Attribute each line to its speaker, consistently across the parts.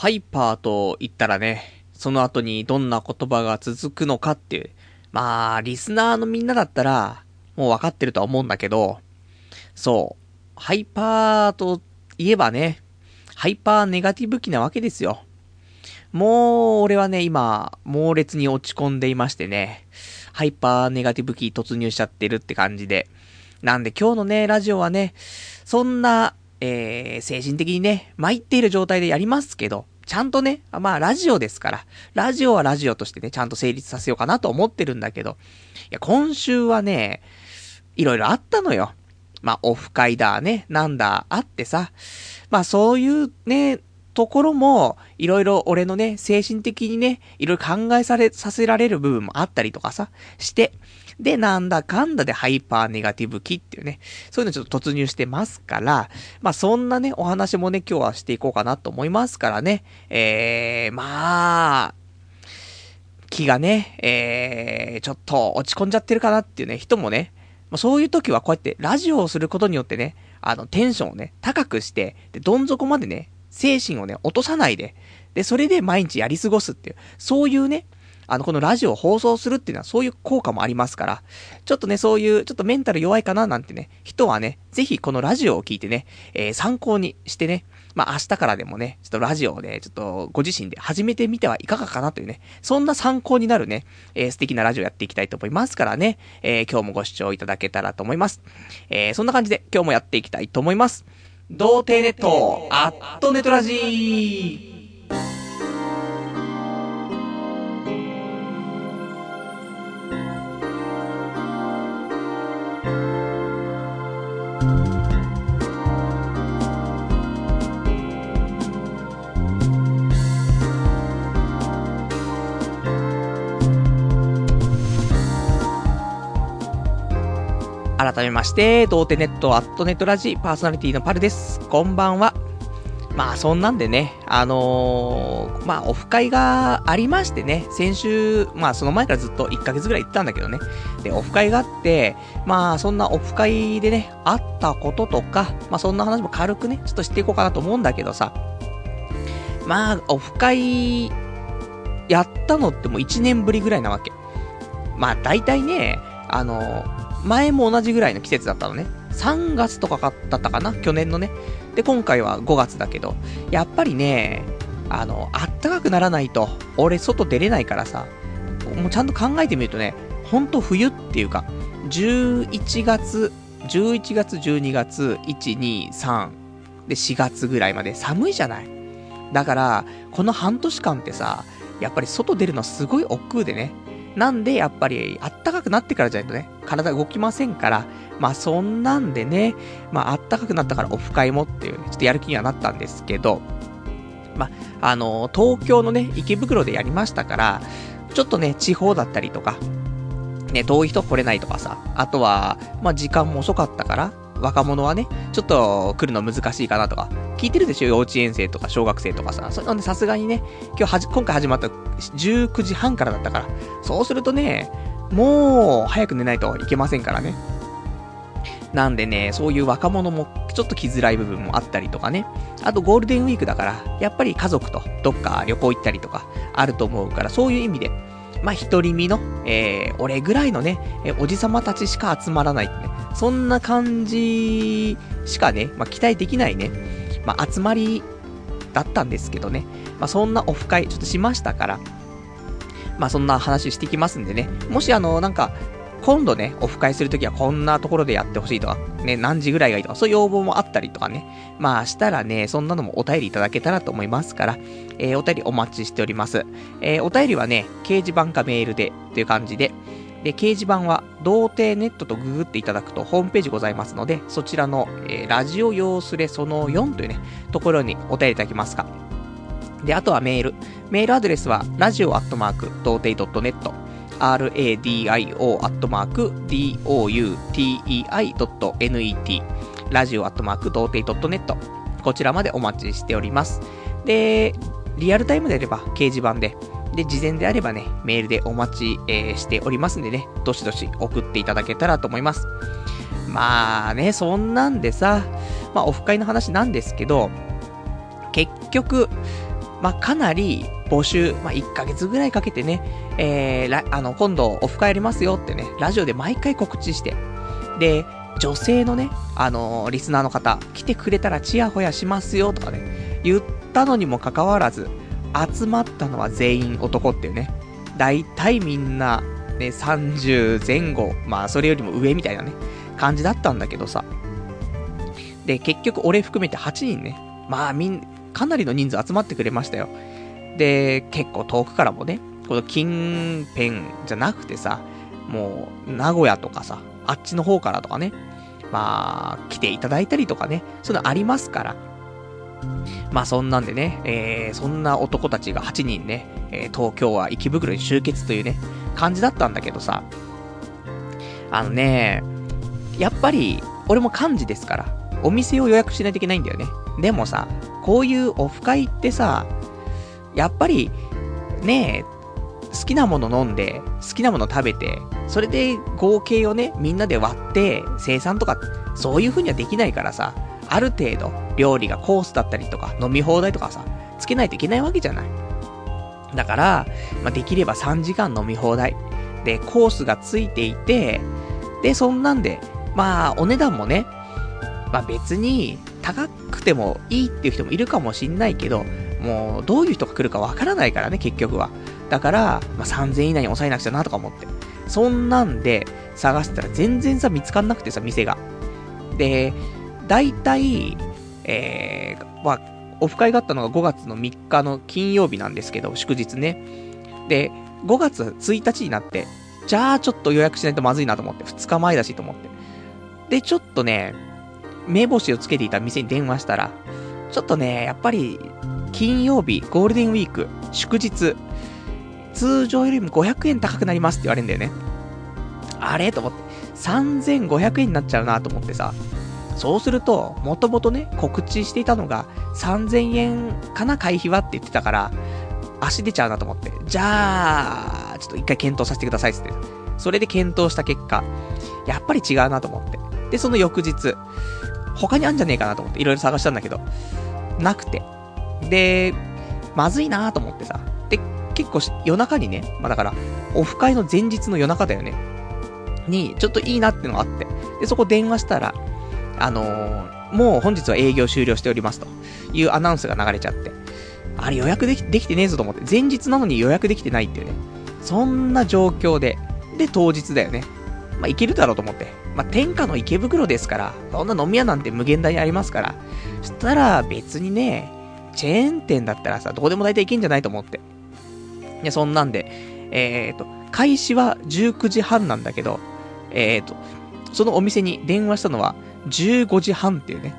Speaker 1: ハイパーと言ったらね、その後にどんな言葉が続くのかっていう。まあ、リスナーのみんなだったら、もう分かってるとは思うんだけど、そう。ハイパーと言えばね、ハイパーネガティブ期なわけですよ。もう、俺はね、今、猛烈に落ち込んでいましてね、ハイパーネガティブ期突入しちゃってるって感じで。なんで今日のね、ラジオはね、そんな、えー、精神的にね、参っている状態でやりますけど、ちゃんとね、まあラジオですから、ラジオはラジオとしてね、ちゃんと成立させようかなと思ってるんだけど、いや、今週はね、いろいろあったのよ。まあ、オフ会だね、なんだ、あってさ、まあそういうね、ところも、いろいろ俺のね、精神的にね、いろいろ考えされ、させられる部分もあったりとかさ、して、で、なんだかんだでハイパーネガティブ期っていうね、そういうのちょっと突入してますから、まあそんなね、お話もね、今日はしていこうかなと思いますからね、えー、まあ、気がね、えー、ちょっと落ち込んじゃってるかなっていうね、人もね、まあ、そういう時はこうやってラジオをすることによってね、あの、テンションをね、高くして、で、どん底までね、精神をね、落とさないで、で、それで毎日やり過ごすっていう、そういうね、あの、このラジオを放送するっていうのはそういう効果もありますから、ちょっとね、そういう、ちょっとメンタル弱いかななんてね、人はね、ぜひこのラジオを聞いてね、えー、参考にしてね、まあ、明日からでもね、ちょっとラジオをね、ちょっとご自身で始めてみてはいかがかなというね、そんな参考になるね、えー、素敵なラジオやっていきたいと思いますからね、えー、今日もご視聴いただけたらと思います。えー、そんな感じで今日もやっていきたいと思います。童貞ネット、アットネトラジー改めまして、童貞ネットアットネットラジパーソナリティのパルです。こんばんは。まあそんなんでね、あのー、まあオフ会がありましてね、先週、まあその前からずっと1ヶ月ぐらい行ったんだけどね。で、オフ会があって、まあそんなオフ会でね、あったこととか、まあそんな話も軽くね、ちょっと知っていこうかなと思うんだけどさ。まあ、オフ会、やったのってもう1年ぶりぐらいなわけ。まあ大体ね、あのー前も同じぐらいの季節だったのね。3月とかだったかな？去年のね。で、今回は5月だけど、やっぱりね、あの、あったかくならないと、俺外出れないからさ、もうちゃんと考えてみるとね、ほんと冬っていうか、11月、11月、12月、1、2、3、で、4月ぐらいまで寒いじゃない。だから、この半年間ってさ、やっぱり外出るのすごい億劫でね、なんで、やっぱり、あったかくなってからじゃないとね、体動きませんから、まあそんなんでね、まああったかくなったからオフ会もっていう、ねちょっとやる気にはなったんですけど、まあ、あの東京のね、池袋でやりましたから、ちょっとね、地方だったりとか、ね、遠い人来れないとかさ、あとは、まあ時間も遅かったから、若者はね、ちょっと来るの難しいかなとか、聞いてるでしょ？幼稚園生とか小学生とかさ。それなんでさすがにね、今日はじ、今回始まった19時半からだったから、そうするとね、もう早く寝ないといけませんからね。なんでね、そういう若者もちょっと来づらい部分もあったりとかね。あとゴールデンウィークだから、やっぱり家族とどっか旅行行ったりとかあると思うから、そういう意味で、まあ、独り身の、えー、俺ぐらいのね、えおじさまたちしか集まらないってね、そんな感じしかね、まあ、期待できないね、まあ、集まりだったんですけどね、まあ、そんなオフ会ちょっとしましたから、まあ、そんな話してきますんでね、もしあの、なんか、今度ね、オフ会するときはこんなところでやってほしいとか、ね、何時ぐらいがいいとか、そういう要望もあったりとかね。まあ、したらね、そんなのもお便りいただけたらと思いますから、えー、お便りお待ちしております。えー、お便りはね、掲示板かメールで、という感じで、で、掲示板は、童貞ネットとググっていただくとホームページございますので、そちらの、えー、ラジオ用スレその4というね、ところにお便りいただけますか。で、あとはメール。メールアドレスは、ラジオアットマーク、童貞 .net、radio.doutei.net、ラジオアットマーク、童貞 .net、こちらまでお待ちしております。で、リアルタイムであれば掲示板で、で、事前であればね、メールでお待ち、えー、しておりますんでね、どしどし送っていただけたらと思います。まあね、そんなんでさ、まあオフ会の話なんですけど、結局、まあ、かなり募集、まあ、1ヶ月ぐらいかけてね、えー、あの、今度オフ会やりますよってね、ラジオで毎回告知して、で、女性のね、あのー、リスナーの方、来てくれたらチヤホヤしますよとかね、言ったのにもかかわらず、集まったのは全員男っていうね、大体みんな、ね、30前後、まあそれよりも上みたいなね、感じだったんだけどさ。で、結局俺含めて8人ね、まあみん、かなりの人数集まってくれましたよ。で、結構遠くからもね、この近辺じゃなくてさ、もう、名古屋とかさ、あっちの方からとかね、まあ、来ていただいたりとかね、そういうのありますから。まあそんなんでね、えー、そんな男たちが8人ね、えー、東京は池袋に集結というね、感じだったんだけどさ、あのね、やっぱり、俺も幹事ですから、お店を予約しないといけないんだよね。でもさ、こういうオフ会ってさ、やっぱり、ねえ、好きなもの飲んで、好きなもの食べて、それで合計をね、みんなで割って生産とか、そういう風にはできないからさ、ある程度、料理がコースだったりとか、飲み放題とかさ、つけないといけないわけじゃない。だから、まあ、できれば3時間飲み放題。で、コースがついていて、で、そんなんで、まあ、お値段もね、まあ別に、高くてもいいっていう人もいるかもしんないけど、もう、どういう人が来るかわからないからね、結局は。だから、まあ、3000以内に抑えなくちゃなとか思って。そんなんで、探してたら全然さ、見つかんなくてさ、店が。で、大体、えー、まあ、オフ会があったのが5月の3日の金曜日なんですけど、祝日ね。で、5月1日になって、じゃあちょっと予約しないとまずいなと思って、2日前だしと思って。で、ちょっとね、目星をつけていた店に電話したら、ちょっとね、やっぱり、金曜日、ゴールデンウィーク、祝日、通常よりも500円高くなりますって言われるんだよね。あれ？と思って、3500円になっちゃうなと思ってさ、そうすると、もともとね、告知していたのが、3000円かな、会費はって言ってたから、足出ちゃうなと思って。じゃあ、ちょっと一回検討させてくださいってって。それで検討した結果、やっぱり違うなと思って。で、その翌日、他にあんじゃねえかなと思って、いろいろ探したんだけど、なくて。で、まずいなと思ってさ。で、結構夜中にね、まあだから、オフ会の前日の夜中だよね。に、ちょっといいなってのがあって。で、そこ電話したら、あのー、もう本日は営業終了しておりますというアナウンスが流れちゃって、あれ予約できできてねえぞと思って、前日なのに予約できてないっていうね。そんな状況で、で、当日だよね。まあ、行けるだろうと思って。まあ、天下の池袋ですから、そんな飲み屋なんて無限大にありますから、そしたら別にね、チェーン店だったらさ、どこでも大体行けんじゃないと思って。いや、そんなんで、えっ、ー、と、開始は19時半なんだけど、えっ、ー、と、そのお店に電話したのは15時半っていうね。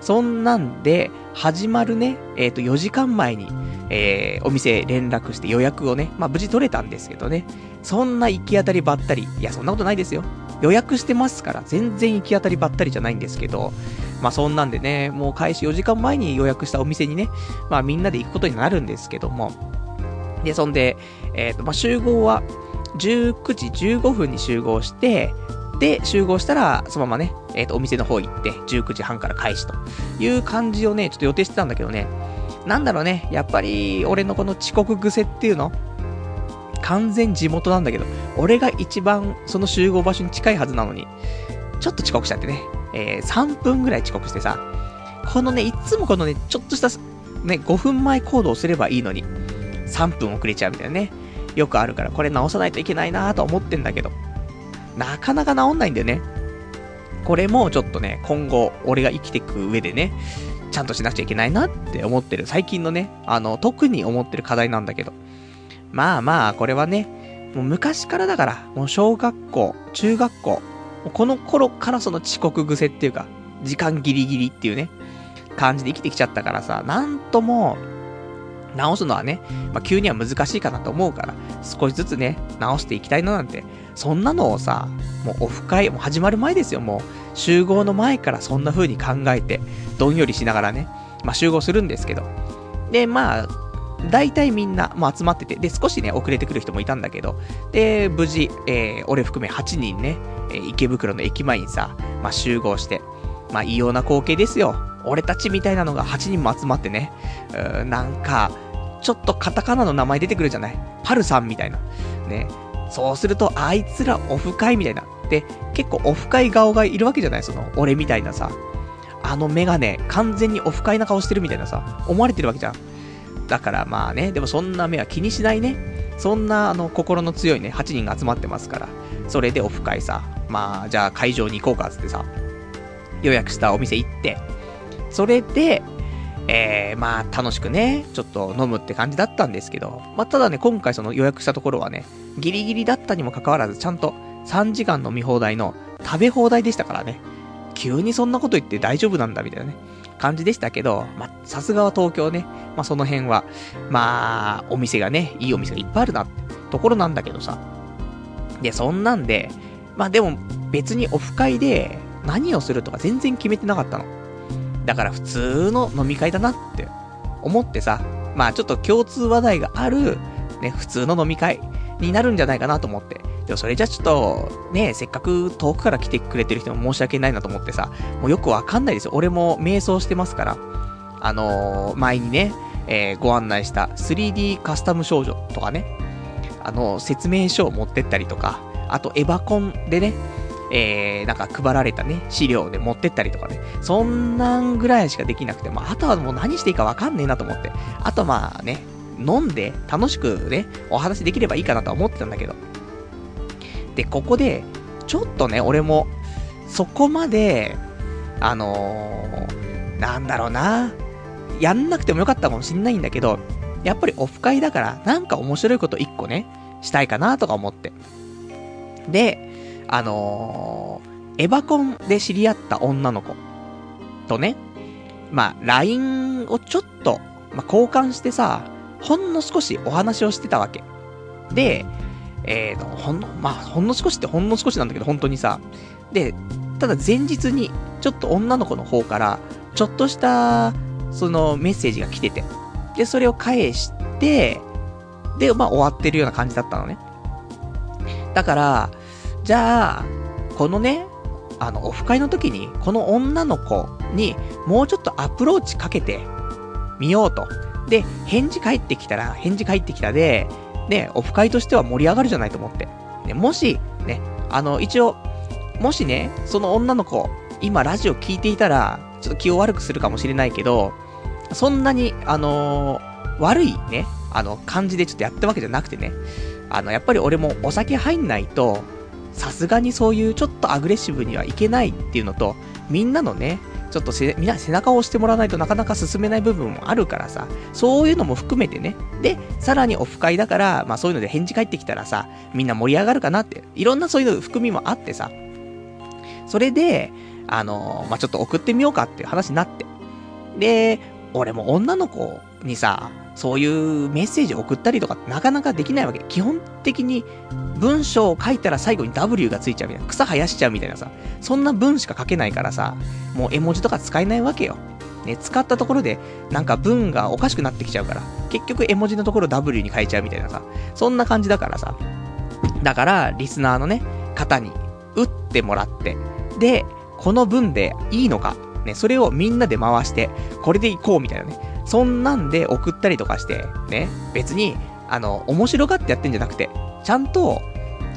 Speaker 1: そんなんで、始まるね、えっ、ー、と、4時間前に、えー、お店連絡して予約をね、まあ、無事取れたんですけどね。そんな行き当たりばったり。いや、そんなことないですよ。予約してますから、全然行き当たりばったりじゃないんですけど、まあそんなんでね、もう開始4時間前に予約したお店にね、まあみんなで行くことになるんですけども、で、そんで、えっ、ー、と、まあ集合は、19時15分に集合して、で、集合したら、そのままね、えっ、ー、と、お店の方行って、19時半から開始という感じをね、ちょっと予定してたんだけどね、なんだろうね、やっぱり、俺のこの遅刻癖っていうの？完全地元なんだけど、俺が一番その集合場所に近いはずなのに、ちょっと遅刻しちゃってね、えー、3分ぐらい遅刻してさ、このね、いつもこのね、ちょっとした、ね、5分前行動すればいいのに、3分遅れちゃうみたいなね、よくあるから、これ直さないといけないなと思ってんだけど、なかなか治んないんだよね。これもちょっとね、今後、俺が生きていく上でね、ちゃんとしなくちゃいけないなって思ってる、最近のね、あの、特に思ってる課題なんだけど。まあまあ、これはね、もう昔からだから、もう小学校、中学校、この頃からその遅刻癖っていうか、時間ギリギリっていうね、感じで生きてきちゃったからさ、なんとも、直すのはね、まあ、急には難しいかなと思うから、少しずつね、直していきたいななんて、そんなのをさ、もうオフ会、もう始まる前ですよ、もう。集合の前からそんな風に考えて、どんよりしながらね、まあ集合するんですけど。で、まあ、大体みんな、もう集まってて、で、少しね、遅れてくる人もいたんだけど、で、無事、えー、俺含め8人ね、えー、池袋の駅前にさ、まあ集合して、まあ異様な光景ですよ。俺たちみたいなのが8人も集まってね、うなんか、ちょっとカタカナの名前出てくるじゃない？パルさんみたいな。ね。そうすると、あいつらオフ会みたいな。で、結構オフ会顔がいるわけじゃない？その、俺みたいなさ。あのメガネ、完全にオフ会な顔してるみたいなさ、思われてるわけじゃん。だからまあね、でもそんな目は気にしないね。そんな、あの、心の強いね、8人が集まってますから。それでオフ会さ、まあ、じゃあ会場に行こうか、つってさ、予約したお店行って、それで、えー、まあ、楽しくね、ちょっと飲むって感じだったんですけど、まあ、ただね、今回その予約したところはね、ギリギリだったにもかかわらず、ちゃんと3時間飲み放題の食べ放題でしたからね。急にそんなこと言って大丈夫なんだ、みたいなね、感じでしたけど、まあ、さすがは東京ね、まあ、その辺は、まあ、お店がね、いいお店がいっぱいあるなってところなんだけどさ。で、そんなんで、まあでも別にオフ会で何をするとか全然決めてなかったの。だから普通の飲み会だなって思ってさ、まあちょっと共通話題がある、ね、普通の飲み会になるんじゃないかなと思って。でもそれじゃちょっと、ね、せっかく遠くから来てくれてる人も申し訳ないなと思ってさ、もうよくわかんないですよ。俺も瞑想してますから。あのー、前にね、えー、ご案内した 3D カスタム少女とかね、あの、説明書を持ってったりとか、あとエヴァコンでね、えー、なんか配られたね、資料で持ってったりとかね、そんなんぐらいしかできなくて、まあ、あとはもう何していいかわかんねえなと思って、あとまあね、飲んで楽しくね、お話できればいいかなとは思ってたんだけど。で、ここで、ちょっとね、俺も、そこまで、あのー、なんだろうな、やんなくてもよかったかもしんないんだけど、やっぱりオフ会だから、なんか面白いこと一個ね、したいかなとか思って。で、あのー、エヴァコンで知り合った女の子とね、まあ、LINE をちょっと、まあ、交換してさ、ほんの少しお話をしてたわけ。で、えーと、ほんの、まあ、ほんの少しってほんの少しなんだけど、本当にさ。で、ただ前日に、ちょっと女の子の方から、ちょっとした、そのメッセージが来てて。で、それを返して、で、まあ終わってるような感じだったのね。だから、じゃあ、このね、あの、オフ会の時に、この女の子に、もうちょっとアプローチかけてみようと。で、返事返ってきたら、返事返ってきたで、ね、オフ会としては盛り上がるじゃないと思って。ね、もし、ね、あの、一応、もしね、その女の子、今ラジオ聞いていたら、ちょっと気を悪くするかもしれないけど、そんなに、あのー、悪いね、あの、感じでちょっとやったわけじゃなくてね、あの、やっぱり俺もお酒入んないと、さすがにそういうちょっとアグレッシブにはいけないっていうのと、みんなのね、ちょっと、みんな背中を押してもらわないとなかなか進めない部分もあるからさ、そういうのも含めてね。で、さらにオフ会だから、まあそういうので返事返ってきたらさ、みんな盛り上がるかなって、いろんなそういう含みもあってさ、それで、あのー、まあちょっと送ってみようかっていう話になって。で、俺も女の子にさ、そういうメッセージを送ったりとかなかなかできないわけ。基本的に文章を書いたら最後に W がついちゃうみたいな。草生やしちゃうみたいなさ。そんな文しか書けないからさ、もう絵文字とか使えないわけよ。ね、使ったところで、なんか文がおかしくなってきちゃうから、結局絵文字のところ W に変えちゃうみたいなさ。そんな感じだからさ。だから、リスナーのね、方に打ってもらって、で、この文でいいのか、ね、それをみんなで回して、これでいこうみたいなね。そんなんで送ったりとかして、ね、別に、あの、面白がってやってんじゃなくて、ちゃんと、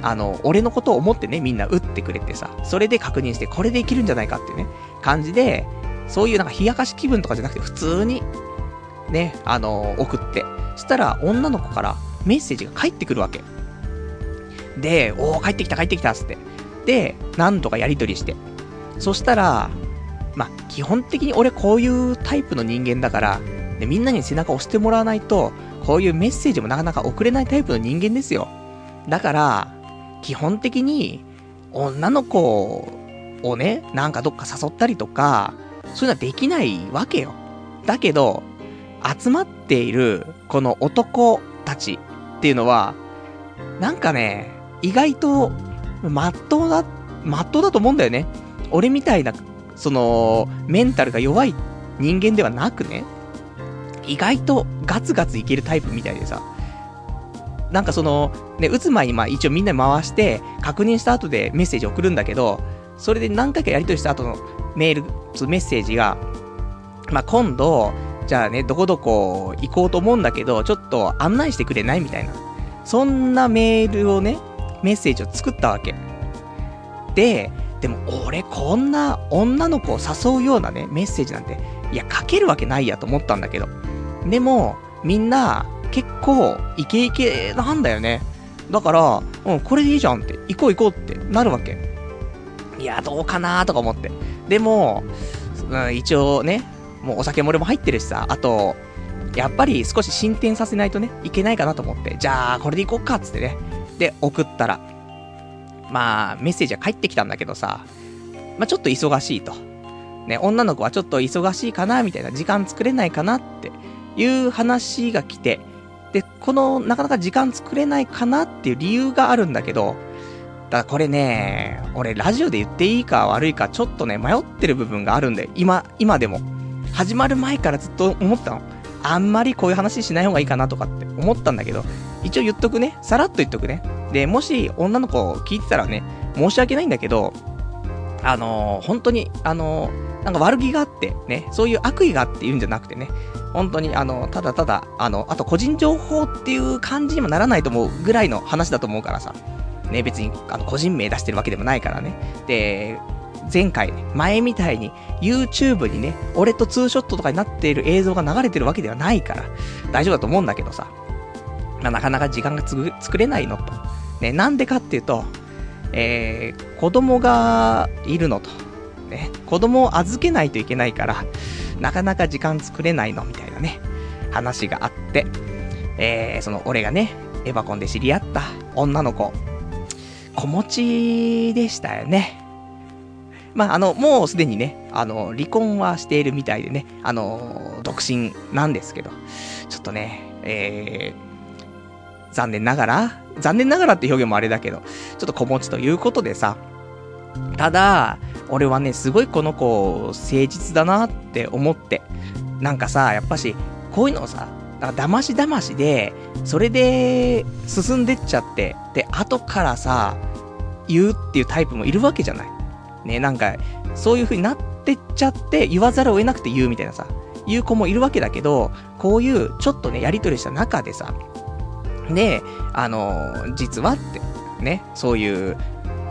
Speaker 1: あの、俺のことを思ってね、みんな打ってくれてさ、それで確認して、これでいけるんじゃないかってね、感じで、そういうなんか冷やかし気分とかじゃなくて、普通に、ね、あの、送って、そしたら、女の子からメッセージが返ってくるわけ。で、おー、帰ってきた、帰ってきた、つって。で、なんとかやりとりして。そしたら、まあ、基本的に俺こういうタイプの人間だから、で、みんなに背中押してもらわないと、こういうメッセージもなかなか送れないタイプの人間ですよ。だから、基本的に、女の子をね、なんかどっか誘ったりとか、そういうのはできないわけよ。だけど、集まっている、この男たちっていうのは、なんかね、意外と、まっとうだ、まっとうだと思うんだよね。俺みたいなその、メンタルが弱い人間ではなくね、意外とガツガツいけるタイプみたいでさ、なんかその、ね、打つ前にまあ一応みんな回して、確認した後でメッセージ送るんだけど、それで何回かやりとりした後のメール、メッセージが、まあ今度、じゃあね、どこどこ行こうと思うんだけど、ちょっと案内してくれないみたいな。そんなメールをね、メッセージを作ったわけ。で、でも俺こんな女の子を誘うようなね、メッセージなんて、いや、書けるわけないやと思ったんだけど。でも、みんな、結構、イケイケなんだよね。だから、うん、これでいいじゃんって、行こう行こうってなるわけ。いや、どうかなとか思って。でも、うん、一応ね、もうお酒漏れも入ってるしさ、あと、やっぱり少し進展させないとね、いけないかなと思って、じゃあ、これで行こっかっつってね。で、送ったら、まあ、メッセージは返ってきたんだけどさ、まあちょっと忙しいと。ね、女の子はちょっと忙しいかな、みたいな、時間作れないかなっていう話が来て、で、この、なかなか時間作れないかなっていう理由があるんだけど、ただこれね、俺ラジオで言っていいか悪いかちょっとね、迷ってる部分があるんで、今、今でも。始まる前からずっと思ったの。あんまりこういう話しない方がいいかなとかって思ったんだけど、一応言っとくね。さらっと言っとくね。で、もし女の子聞いてたらね、申し訳ないんだけど、あのー、本当に、あのー、なんか悪気があって、ね、そういう悪意があって言うんじゃなくてね、本当に、あの、ただただ、あの、あと個人情報っていう感じにもならないと思うぐらいの話だと思うからさ、ね、別に、あの、個人名出してるわけでもないからね。で、前回、前みたいに YouTube にね、俺とツーショットとかになっている映像が流れてるわけではないから、大丈夫だと思うんだけどさ。まあ、なかなか時間が作れないのと。ね、なんでかっていうと、えー、子供がいるのと。ね、子供を預けないといけないから、なかなか時間作れないのみたいなね、話があって、えー、その俺がね、エヴァコンで知り合った女の子、子持ちでしたよね。まあ、あの、もうすでにね、あの、離婚はしているみたいでね、あの、独身なんですけど、ちょっとね、えー、残念ながら、残念ながらって表現もあれだけど、ちょっと子持ちということでさ、ただ、俺はね、すごいこの子、誠実だなって思って、なんかさ、やっぱし、こういうのをさ、だか騙し騙しで、それで進んでっちゃって、で、後からさ、言うっていうタイプもいるわけじゃない。ね、なんか、そういう風になってっちゃって、言わざるを得なくて言うみたいなさ、言う子もいるわけだけど、こういうちょっとね、やりとりした中でさ、で、あの、実はって、ね、そういう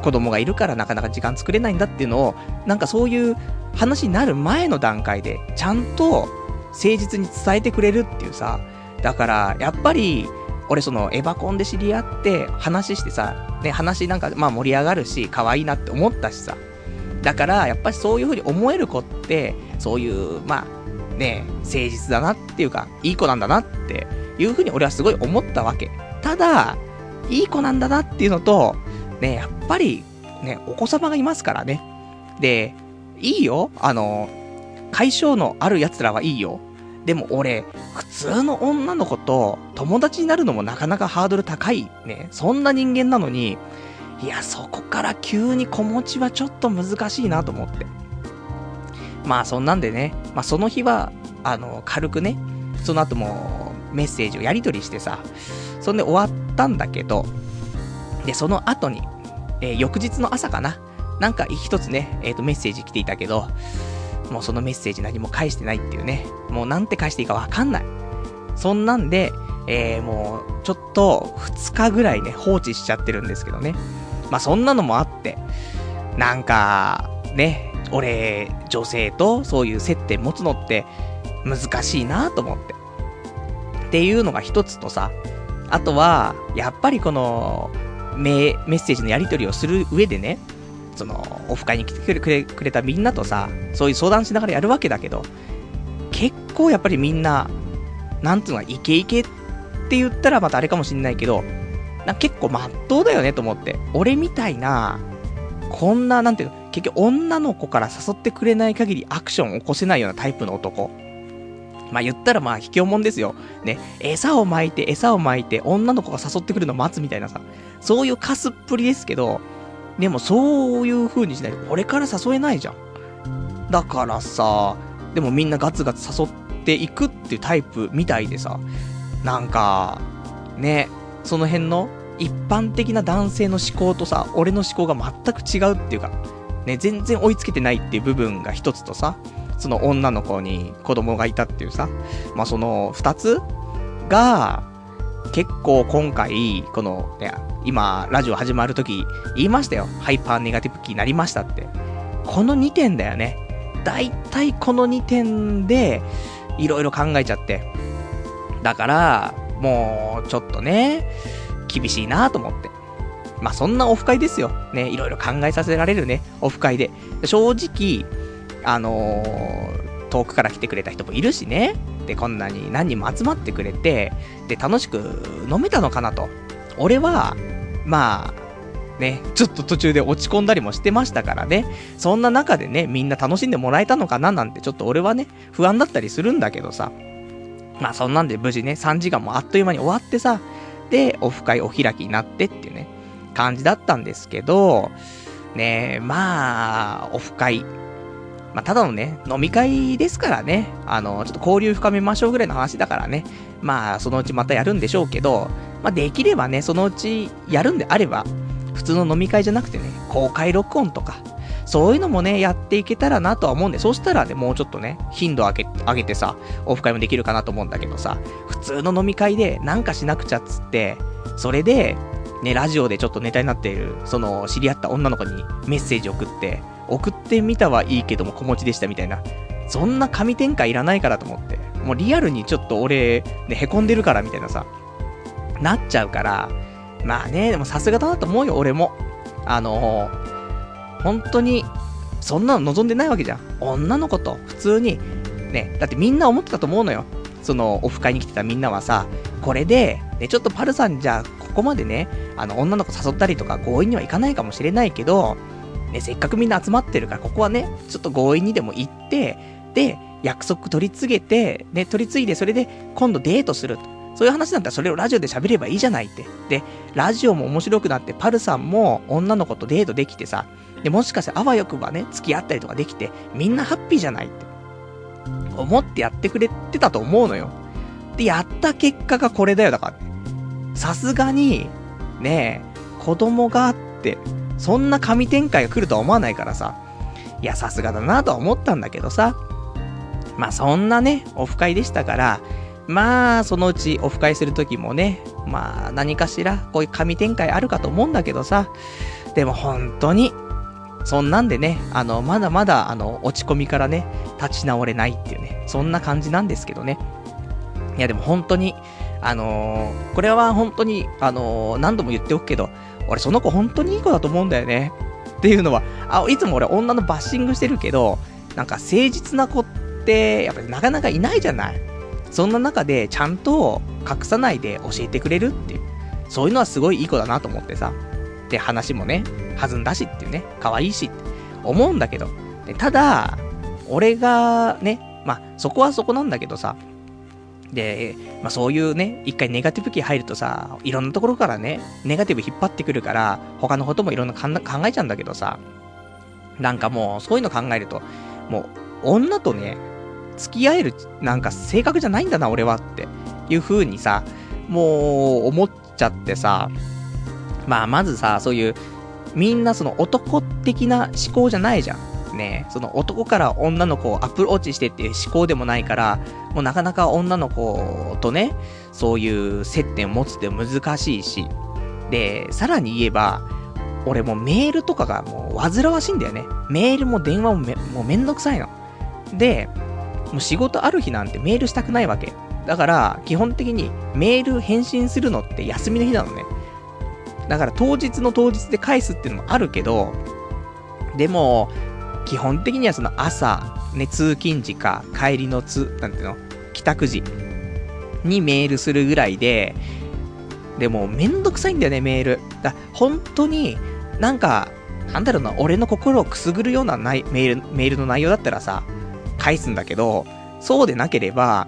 Speaker 1: 子供がいるからなかなか時間作れないんだっていうのを、なんかそういう話になる前の段階で、ちゃんと誠実に伝えてくれるっていうさ、だから、やっぱり、俺そのエヴァコンで知り合って話してさ、ね、話なんかまあ盛り上がるし、可愛いなって思ったしさ。だから、やっぱりそういう風に思える子って、そういう、まあ、ね、誠実だなっていうか、いい子なんだなっていう風に俺はすごい思ったわけ。ただ、いい子なんだなっていうのと、ね、やっぱり、ね、お子様がいますからね。で、いいよ。あの、解消のある奴らはいいよ。でも俺、普通の女の子と友達になるのもなかなかハードル高いね。そんな人間なのに、いや、そこから急に子持ちはちょっと難しいなと思って。まあそんなんでね、まあその日は、あの、軽くね、その後もメッセージをやり取りしてさ、そんで終わったんだけど、で、その後に、えー、翌日の朝かな、なんか一つね、えっ、ー、とメッセージ来ていたけど、もうそのメッセージ何も返してないっていうね。もうなんて返していいかわかんない。そんなんで、えー、もう、ちょっと、2日ぐらいね、放置しちゃってるんですけどね。まあ、そんなのもあって、なんか、ね、俺、女性とそういう接点持つのって、難しいなと思って。っていうのが一つとさ、あとは、やっぱりこの、メッセージのやり取りをする上でね、その、オフ会に来てくれくれたみんなとさ、そういう相談しながらやるわけだけど、結構やっぱりみんな、なんつうの、イケイケって言ったらまたあれかもしんないけど、な結構まっとうだよねと思って。俺みたいな、こんな、なんていうの、結局女の子から誘ってくれない限りアクションを起こせないようなタイプの男。まあ言ったらまあ卑怯者ですよ。ね、餌を巻いて餌を巻いて女の子が誘ってくるのを待つみたいなさ、そういうカスっぷりですけど、でもそういう風にしないと俺から誘えないじゃん。だからさ、でもみんなガツガツ誘っていくっていうタイプみたいでさ、なんか、ね、その辺の一般的な男性の思考とさ、俺の思考が全く違うっていうか、ね、全然追いつけてないっていう部分が一つとさ、その女の子に子供がいたっていうさ、まあその二つが、結構今回、この、ね、今、ラジオ始まるとき言いましたよ。ハイパーネガティブ期になりましたって。この2点だよね。だいたいこの2点で、いろいろ考えちゃって。だから、もう、ちょっとね、厳しいなと思って。まあ、そんなオフ会ですよ。ね、いろいろ考えさせられるね、オフ会で。正直、あのー、遠くから来てくれた人もいるしね。で、こんなに何人も集まってくれて、で、楽しく飲めたのかなと。俺は、まあ、ね、ちょっと途中で落ち込んだりもしてましたからね。そんな中でね、みんな楽しんでもらえたのかななんて、ちょっと俺はね、不安だったりするんだけどさ。まあそんなんで無事ね、3時間もあっという間に終わってさ、オフ会お開きになってっていうね、感じだったんですけど、ねまあ、オフ会。まあ、ただのね、飲み会ですからね、あの、ちょっと交流深めましょうぐらいの話だからね、まあ、そのうちまたやるんでしょうけど、まあ、できればね、そのうちやるんであれば、普通の飲み会じゃなくてね、公開録音とか、そういうのもね、やっていけたらなとは思うんで、そしたらね、もうちょっとね、頻度上げ、上げてさ、オフ会もできるかなと思うんだけどさ、普通の飲み会でなんかしなくちゃっつって、それで、ね、ラジオでちょっとネタになっている、その、知り合った女の子にメッセージ送って、送ってみたはいいけども子持ちでしたみたいな。そんな神展開いらないからと思って。もうリアルにちょっと俺、ね、凹んでるからみたいなさ、なっちゃうから、まあね、でもさすがだなと思うよ、俺も。あの本当に、そんなの望んでないわけじゃん。女の子と普通に、ね、だってみんな思ってたと思うのよ。その、オフ会に来てたみんなはさ、これで、ね、ちょっとパルさんじゃ、ここまでね、あの、女の子誘ったりとか強引にはいかないかもしれないけど、ね、せっかくみんな集まってるから、ここはね、ちょっと強引にでも行って、で、約束取り継げて、ね、取り継いで、それで今度デートすると。そういう話だったらそれをラジオで喋ればいいじゃないって。で、ラジオも面白くなって、パルさんも女の子とデートできてさ、で、もしかしてあわよくばね、付き合ったりとかできて、みんなハッピーじゃないって。思ってやってくれてたと思うのよ。で、やった結果がこれだよ、だから。さすがに、ねえ、子供があって、そんな神展開が来るとは思わないからさ。いや、さすがだなとは思ったんだけどさ。まあ、そんなね、オフ会でしたから、まあ、そのうちオフ会するときもね、まあ、何かしら、こういう神展開あるかと思うんだけどさ。でも本当に、そんなんでね、あの、まだまだ、あの、落ち込みからね、立ち直れないっていうね、そんな感じなんですけどね。いや、でも本当に、あのー、これは本当に、あのー、何度も言っておくけど、俺その子本当にいい子だと思うんだよね。っていうのは、あ、いつも俺女のバッシングしてるけど、なんか誠実な子って、やっぱりなかなかいないじゃない。そんな中で、ちゃんと隠さないで教えてくれるっていう。そういうのはすごいいい子だなと思ってさ。で、話もね、弾んだしっていうね、可愛いしって思うんだけど。ただ、俺がね、まあ、そこはそこなんだけどさ、で、まあそういうね、一回ネガティブ期入るとさ、いろんなところからね、ネガティブ引っ張ってくるから、他のこともいろんな考えちゃうんだけどさ、なんかもう、そういうの考えると、もう、女とね、付き合える、なんか性格じゃないんだな、俺はっていう風にさ、もう、思っちゃってさ、まあ、まずさ、そういう、みんなその男的な思考じゃないじゃん。ね、その男から女の子をアプローチしてっていう思考でもないから、もうなかなか女の子とね、そういう接点を持つって難しいし、で、さらに言えば、俺もうメールとかがもう煩わしいんだよね。メールも電話もめもうめんどくさいの。で、もう仕事ある日なんてメールしたくないわけ。だから、基本的にメール返信するのって休みの日なのね。だから当日の当日で返すっていうのもあるけど、でも、基本的にはその朝、ね、通勤時か、帰りのつ、なんていうの、帰宅時にメールするぐらいで、でもめんどくさいんだよね、メール。だ本当に、なんか、なんだろうな、俺の心をくすぐるようなないメール、メールの内容だったらさ、返すんだけど、そうでなければ、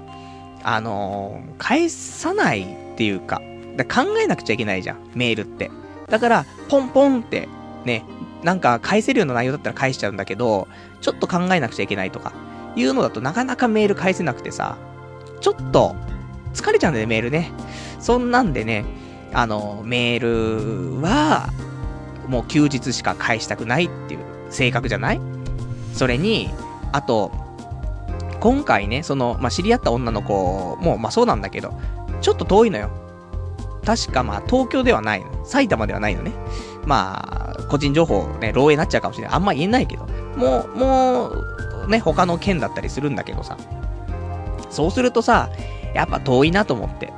Speaker 1: あのー、返さないっていうか、考えなくちゃいけないじゃん、メールって。だから、ポンポンって、ね、なんか返せるような内容だったら返しちゃうんだけど、ちょっと考えなくちゃいけないとか、いうのだとなかなかメール返せなくてさ、ちょっと、疲れちゃうんだよね、メールね。そんなんでね、あの、メールは、もう休日しか返したくないっていう性格じゃない？それに、あと、今回ね、その、まあ、知り合った女の子も、まあ、そうなんだけど、ちょっと遠いのよ。確かまあ、東京ではないの。埼玉ではないのね。まあ、個人情報ね、漏洩になっちゃうかもしれない。あんま言えないけど。もう、もう、ね、他の県だったりするんだけどさ。そうするとさ、やっぱ遠いなと思って。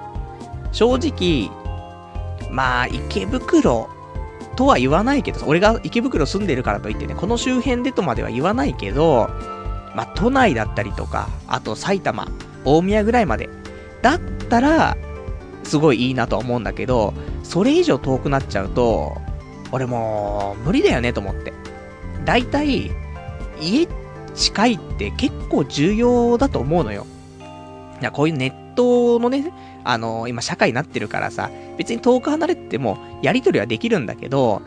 Speaker 1: 正直、まあ、池袋とは言わないけどさ、俺が池袋住んでるからといってね、この周辺でとまでは言わないけど、まあ、都内だったりとか、あと埼玉、大宮ぐらいまで、だったら、すごいいいなとは思うんだけど、それ以上遠くなっちゃうと、俺もう、無理だよねと思って。だいたい、家近いって結構重要だと思うのよ。いや、こういうネットのね、あのー、今社会になってるからさ、別に遠く離れてもやりとりはできるんだけど、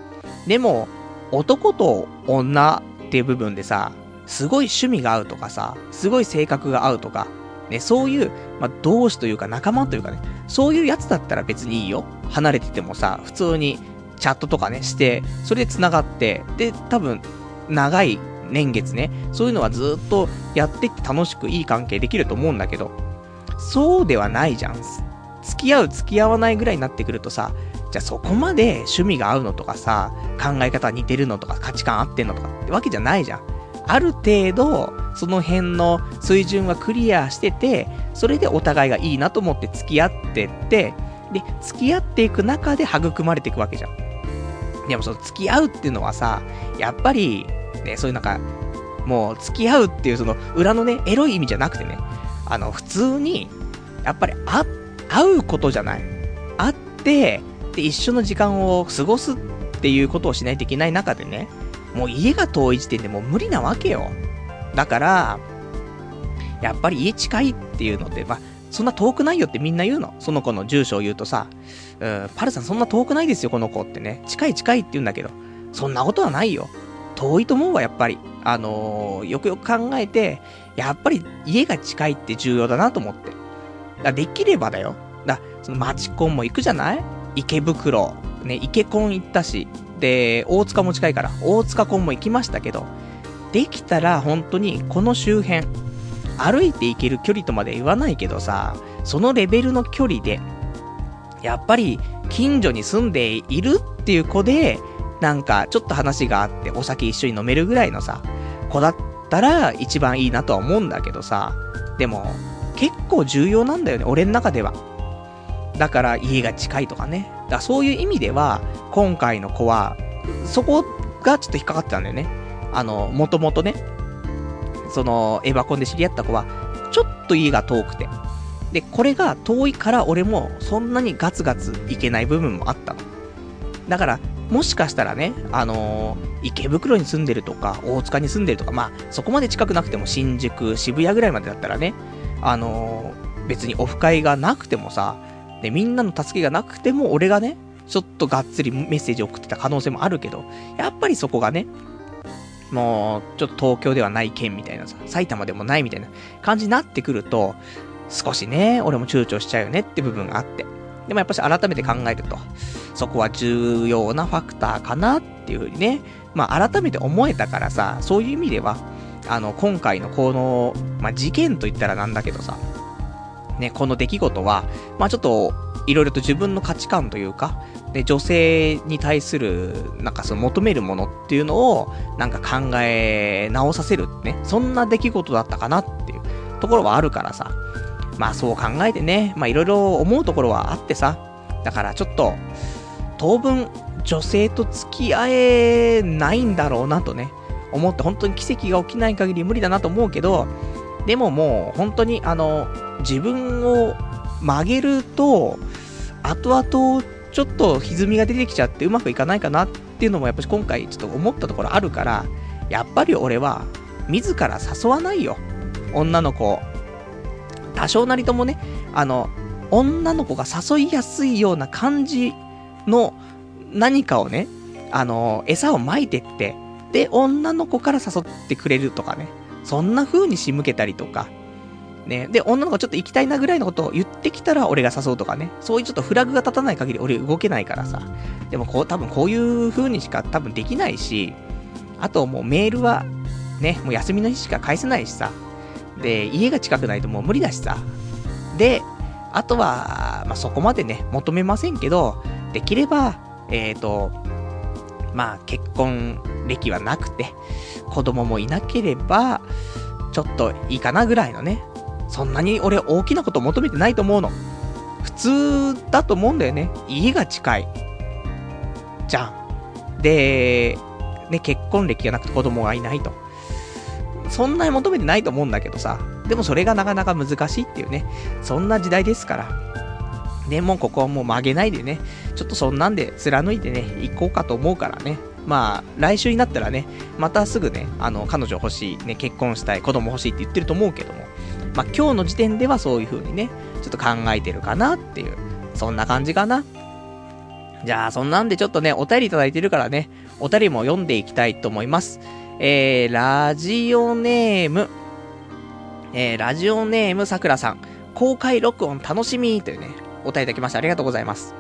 Speaker 1: でも、男と女っていう部分でさ、すごい趣味が合うとかさ、すごい性格が合うとか、ね、そういう、まあ、同志というか仲間というかね、そういうやつだったら別にいいよ。離れててもさ、普通にチャットとかね、して、それで繋がって、で、多分、長い年月ね、そういうのはずっとやってって楽しくいい関係できると思うんだけど、そうではないじゃん。付き合う付き合わないぐらいになってくるとさ、じゃあそこまで趣味が合うのとかさ、考え方似てるのとか価値観合ってんのとかってわけじゃないじゃん。ある程度、その辺の水準はクリアしてて、それでお互いがいいなと思って付き合ってって、で、付き合っていく中で育まれていくわけじゃん。でもその付き合うっていうのはさ、やっぱり、ね、そういうなんか、もう付き合うっていうその裏のね、エロい意味じゃなくてね、あの、普通に、やっぱり会、うことじゃない。会って、で、一緒の時間を過ごすっていうことをしないといけない中でね、もう家が遠い時点でもう無理なわけよ。だから、やっぱり家近いっていうのって、まあ、そんな遠くないよってみんな言うの。その子の住所を言うとさ、うん、パルさんそんな遠くないですよ、この子ってね。近い近いって言うんだけど、そんなことはないよ。遠いと思うわ、やっぱり。あのー、よくよく考えて、やっぱり家が近いって重要だなと思って。だできればだよ。だその町コンも行くじゃない？池袋、ね、池コン行ったし、で、大塚も近いから、大塚コンも行きましたけど、できたら本当にこの周辺、歩いて行ける距離とまで言わないけどさ、そのレベルの距離で、やっぱり近所に住んでいるっていう子で、なんかちょっと話があってお酒一緒に飲めるぐらいのさ、子だったら一番いいなとは思うんだけどさ、でも結構重要なんだよね、俺の中では。だから家が近いとかね。だそういう意味では、今回の子は、そこがちょっと引っかかってたんだよね。あの、もともとね、その、エヴァコンで知り合った子は、ちょっと家が遠くて。で、これが遠いから俺もそんなにガツガツいけない部分もあったの。だから、もしかしたらね、あのー、池袋に住んでるとか、大塚に住んでるとか、まあ、そこまで近くなくても新宿、渋谷ぐらいまでだったらね、あのー、別にオフ会がなくてもさ、で、みんなの助けがなくても、俺がね、ちょっとがっつりメッセージ送ってた可能性もあるけど、やっぱりそこがね、もう、ちょっと東京ではない県みたいなさ、埼玉でもないみたいな感じになってくると、少しね、俺も躊躇しちゃうよねって部分があって。でもやっぱし改めて考えると、そこは重要なファクターかなっていうふうにね、まあ改めて思えたからさ、そういう意味では、あの、今回のこの、まあ事件と言ったらなんだけどさ、ね、この出来事は、まあちょっと、いろいろと自分の価値観というか、で、女性に対する、なんかその求めるものっていうのを、なんか考え直させるね、そんな出来事だったかなっていうところはあるからさ、まあそう考えてね、まあいろいろ思うところはあってさ、だからちょっと、当分女性と付き合えないんだろうなとね、思って本当に奇跡が起きない限り無理だなと思うけど、でももう本当にあの、自分を曲げると、後々ちょっと歪みが出てきちゃってうまくいかないかなっていうのもやっぱり今回ちょっと思ったところあるから、やっぱり俺は自ら誘わないよ。女の子。多少なりともね、あの、女の子が誘いやすいような感じの何かをね、あの、餌をまいてって、で、女の子から誘ってくれるとかね。そんな風に仕向けたりとか、ね。で、女の子ちょっと行きたいなぐらいのことを言ってきたら俺が誘うとかね。そういうちょっとフラグが立たない限り俺動けないからさ。でもこう、多分こういう風にしか多分できないし、あともうメールは、ね、もう休みの日しか返せないしさ。で、家が近くないともう無理だしさ。で、あとは、まあ、そこまでね、求めませんけど、できれば、えっ、ー、と、まあ、結婚歴はなくて、子供もいなければ、ちょっといいかなぐらいのね。そんなに俺大きなこと求めてないと思うの。普通だと思うんだよね。家が近い。じゃん。で、ね、結婚歴がなくて子供がいないと。そんなに求めてないと思うんだけどさ。でもそれがなかなか難しいっていうね。そんな時代ですから。ね、もうここはもう曲げないでね。ちょっとそんなんで貫いてね、行こうかと思うからね。まあ、来週になったらね、またすぐね、あの、彼女欲しい、ね、結婚したい、子供欲しいって言ってると思うけども、まあ今日の時点ではそういう風にね、ちょっと考えてるかなっていう、そんな感じかな。じゃあ、そんなんでちょっとね、お便りいただいてるからね、お便りも読んでいきたいと思います。えー、ラジオネーム、えー、ラジオネームさくらさん、公開録音楽しみというね、お便りいただきましてありがとうございます。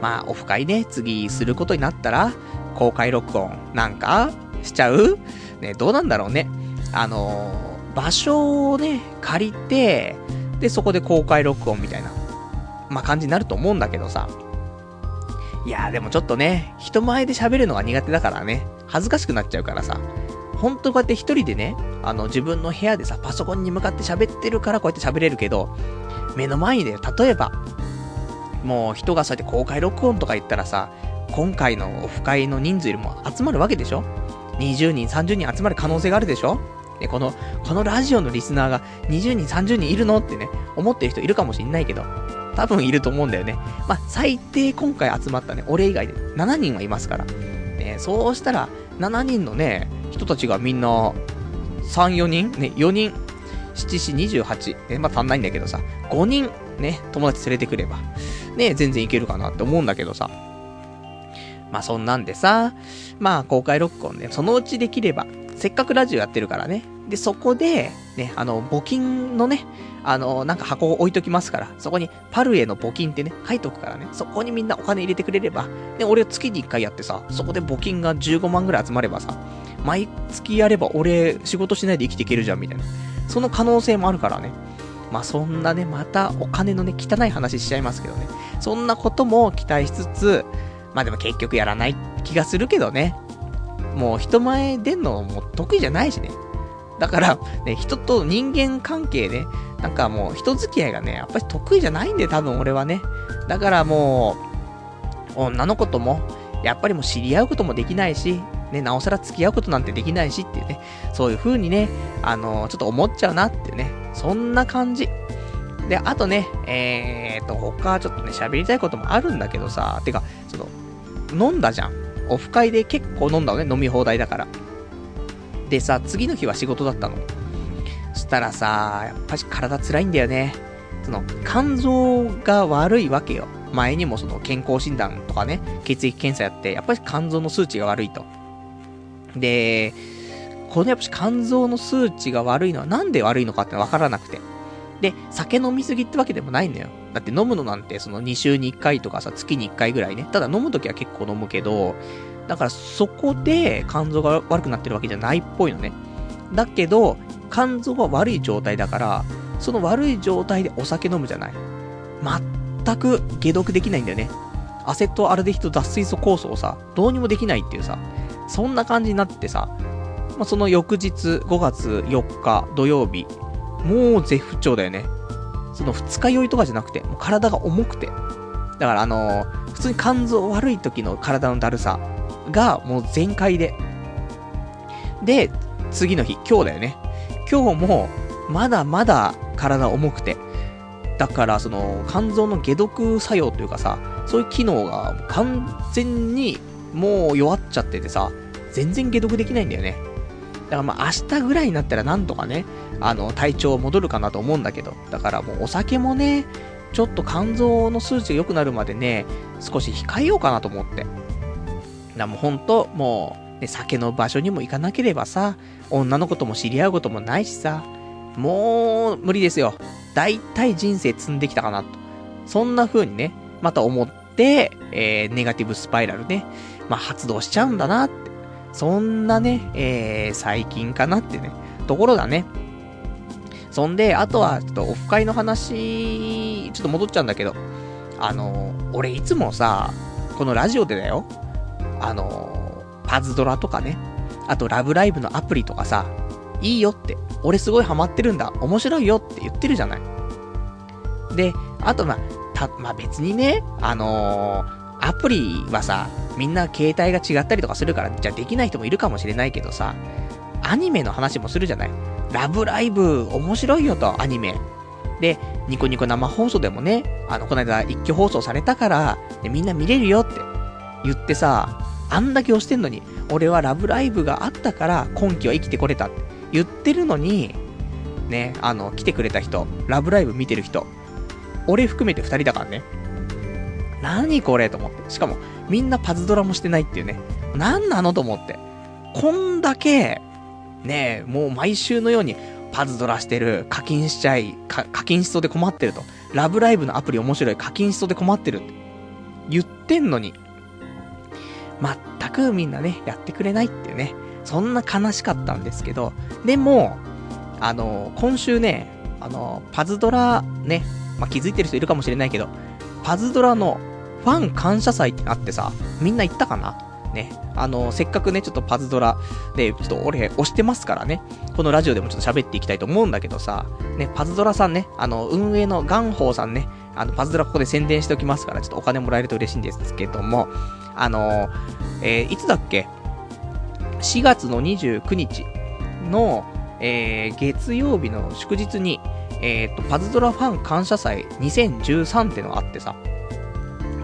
Speaker 1: まあ、オフ会ね、次することになったら、公開録音なんかしちゃう？ね、どうなんだろうね。あのー、場所をね、借りて、で、そこで公開録音みたいな、まあ、感じになると思うんだけどさ。いやーでもちょっとね、人前で喋るのが苦手だからね、恥ずかしくなっちゃうからさ。ほんとこうやって一人でね、あの、自分の部屋でさ、パソコンに向かって喋ってるからこうやって喋れるけど、目の前にね、例えば、もう人がそうやって公開録音とか言ったらさ、今回のオフ会の人数よりも集まるわけでしょ ?20 人、30人集まる可能性があるでしょ？で、この、このラジオのリスナーが20人、30人いるの？ってね、思ってる人いるかもしんないけど、多分いると思うんだよね。まあ、最低今回集まったね、俺以外で7人はいますから。ね、そうしたら、7人のね、人たちがみんな、3、4人？ね、4人、7、4、28。ね、まあ足んないんだけどさ、5人、ね、友達連れてくれば、ね、全然いけるかなって思うんだけどさ。まあそんなんでさ、まあ公開録音ね、そのうちできれば、せっかくラジオやってるからね。で、そこで、ね、あの、募金のね、あの、なんか箱を置いときますから、そこにパルへの募金ってね、書いとくからね、そこにみんなお金入れてくれれば、で、俺月に1回やってさ、そこで募金が15万ぐらい集まればさ、毎月やれば俺仕事しないで生きていけるじゃん、みたいな。その可能性もあるからね。まあそんなね、またお金のね、汚い話しちゃいますけどね。そんなことも期待しつつ、まあでも結局やらない気がするけどね。もう人前出んのも得意じゃないしね。だから、ね、人と人間関係ね、なんかもう人付き合いがね、やっぱり得意じゃないんで、多分俺はね。だからもう、女の子とも、やっぱりもう知り合うこともできないし、ね、なおさら付き合うことなんてできないしっていうね、そういう風にね、あのー、ちょっと思っちゃうなっていうね、そんな感じ。で、あとね、えーと、他ちょっとね、喋りたいこともあるんだけどさ、てか、その、飲んだじゃん。オフ会で結構飲んだのね、飲み放題だから。でさ、次の日は仕事だったの。そしたらさ、やっぱし体辛いんだよね。その、肝臓が悪いわけよ。前にもその健康診断とかね、血液検査やって、やっぱり肝臓の数値が悪いと。で、このやっぱし肝臓の数値が悪いのはなんで悪いのかってわからなくて。で、酒飲みすぎってわけでもないんだよ。だって飲むのなんてその2週に1回とかさ、月に1回ぐらいね。ただ飲むときは結構飲むけど、だからそこで肝臓が悪くなってるわけじゃないっぽいのね。だけど、肝臓は悪い状態だから、その悪い状態でお酒飲むじゃない。全く解毒できないんだよね。アセトアルデヒド脱水素酵素をさ、どうにもできないっていうさ、そんな感じになってさ、まあ、その翌日、5月4日土曜日、もう絶不調だよね。その二日酔いとかじゃなくて、もう体が重くて。だからあのー、普通に肝臓悪い時の体のだるさがもう全開で。で、次の日、今日だよね。今日も、まだまだ体重くて。だから、その、肝臓の解毒作用というかさ、そういう機能が完全にもう弱っちゃっててさ、全然解毒できないんだよね。だからまあ明日ぐらいになったらなんとかね、あの、体調戻るかなと思うんだけど、だからもうお酒もね、ちょっと肝臓の数値が良くなるまでね、少し控えようかなと思って。だもうほんと、もう、ね、酒の場所にも行かなければさ、女の子とも知り合うこともないしさ、もう、無理ですよ。大体人生積んできたかなと。そんな風にね、また思って、えー、ネガティブスパイラルね、まあ、発動しちゃうんだなって。そんなね、えー、最近かなってね、ところだね。そんで、あとは、ちょっとオフ会の話、ちょっと戻っちゃうんだけど、あの、俺いつもさ、このラジオでだよ、あの、パズドラとかね、あとラブライブのアプリとかさ、いいよって、俺すごいハマってるんだ、面白いよって言ってるじゃない。で、あとまあ、た、まあ別にね、あのー、アプリはさ、みんな携帯が違ったりとかするから、じゃあできない人もいるかもしれないけどさ、アニメの話もするじゃない？ラブライブ、面白いよと、アニメ。で、ニコニコ生放送でもね、あの、この間一挙放送されたから、でみんな見れるよって言ってさ、あんだけ押してんのに、俺はラブライブがあったから今季は生きてこれたって言ってるのに、ね、あの、来てくれた人、ラブライブ見てる人、俺含めて二人だからね。何これと思って。しかも、みんなパズドラもしてないっていうね。何なのと思って。こんだけ、ねえもう毎週のようにパズドラしてる、課金しちゃい、課金しそうで困ってると。ラブライブのアプリ面白い、課金しそうで困ってるって言ってんのに、全くみんなね、やってくれないっていうね。そんな悲しかったんですけど、でも、あの、今週ね、あの、パズドラね、まあ、気づいてる人いるかもしれないけど、パズドラのファン感謝祭ってあってさ、みんな行ったかな？ね。あの、せっかくね、ちょっとパズドラで、ちょっと俺押してますからね、このラジオでもちょっと喋っていきたいと思うんだけどさ、ね、パズドラさんね、あの、運営のガンホーさんね、あの、パズドラここで宣伝しておきますから、ちょっとお金もらえると嬉しいんですけども、あの、えー、いつだっけ ?4 月の29日の、えー、月曜日の祝日に、えっ、ー、と、パズドラファン感謝祭2013ってのがあってさ。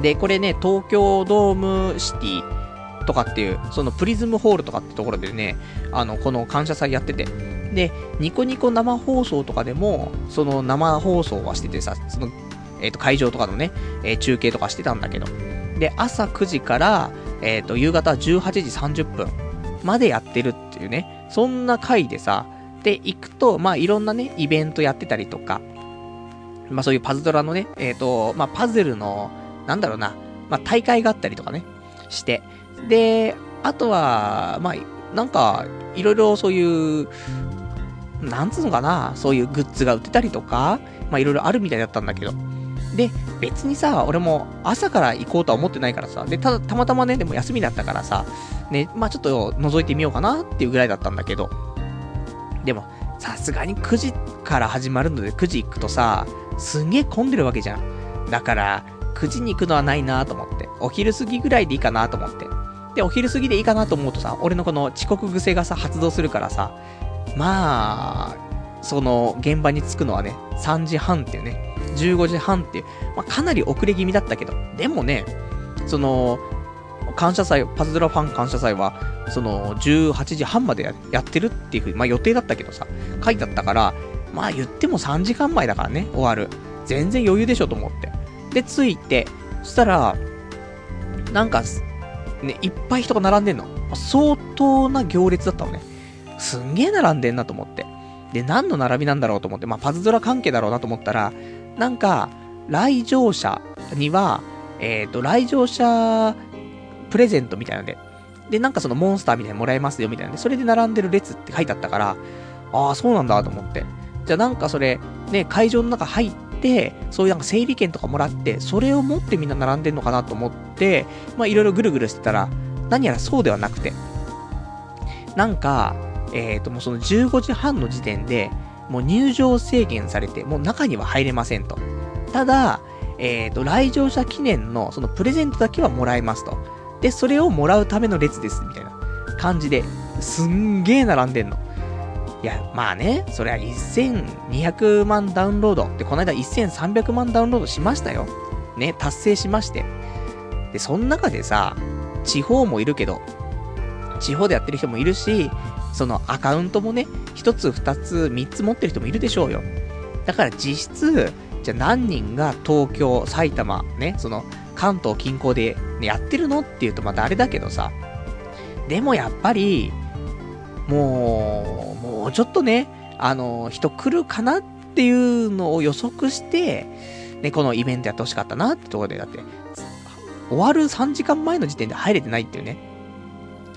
Speaker 1: で、これね、東京ドームシティとかっていう、そのプリズムホールとかってところでね、あの、この感謝祭やってて。で、ニコニコ生放送とかでも、その生放送はしててさ、その、えっ、ー、と、会場とかのね、えー、中継とかしてたんだけど。で、朝9時から、えっ、ー、と、夕方18時30分までやってるっていうね、そんな回でさ、で、行くと、まあ、いろんなね、イベントやってたりとか、まあ、そういうパズドラのね、えっ、と、まあ、パズルの、なんだろうな、まあ、大会があったりとかね、して、で、あとは、まあ、なんか、いろいろそういう、なんつうのかな、そういうグッズが売ってたりとか、まあ、いろいろあるみたいだったんだけど。で、別にさ、俺も朝から行こうとは思ってないからさ、で、ただ、たまたまね、でも休みだったからさ、ね、まあちょっと覗いてみようかなっていうぐらいだったんだけど、でも、さすがに9時から始まるので9時行くとさ、すんげえ混んでるわけじゃん。だから、9時に行くのはないなと思って。お昼過ぎぐらいでいいかなと思って。で、お昼過ぎでいいかなと思うとさ、俺のこの遅刻癖がさ、発動するからさ、まあ、その、現場に着くのはね、3時半っていうね、15時半っていう、まあ、かなり遅れ気味だったけど、でもね、その、感謝祭、パズドラファン感謝祭は、その、18時半までやってるっていうふうに、まあ予定だったけどさ、書いてあったから、まあ言っても3時間前だからね、終わる。全然余裕でしょと思って。で、着いて、そしたら、なんか、ね、いっぱい人が並んでんの。相当な行列だったのね。すんげえ並んでんなと思って。で、何の並びなんだろうと思って、まあパズドラ関係だろうなと思ったら、なんか、来場者には、えっ、ー、と、来場者プレゼントみたいなんで、で、なんかそのモンスターみたいにもらえますよみたいなんで、それで並んでる列って書いてあったから、ああ、そうなんだと思って。じゃあなんかそれ、ね、会場の中入って、そういうなんか整理券とかもらって、それを持ってみんな並んでんのかなと思って、まあいろいろぐるぐるしてたら、何やらそうではなくて、なんか、えっ、ー、ともうその15時半の時点で、もう入場制限されて、もう中には入れませんと。ただ、えっ、ー、と、来場者記念のそのプレゼントだけはもらえますと。で、それをもらうための列です、みたいな感じで、すんげー並んでんの。いや、まあね、それは1200万ダウンロード。で、この間1300万ダウンロードしましたよ。ね、達成しまして。で、その中でさ、地方もいるけど、地方でやってる人もいるし、そのアカウントもね、1つ、2つ、3つ持ってる人もいるでしょうよ。だから実質、じゃあ何人が東京、埼玉、ね、その関東近郊で、ね、やってるのっていうとまたあれだけどさ、でもやっぱり、もう、もうちょっとね、あの、人来るかなっていうのを予測して、ね、このイベントやってほしかったなってところで、だって、終わる3時間前の時点で入れてないっていうね。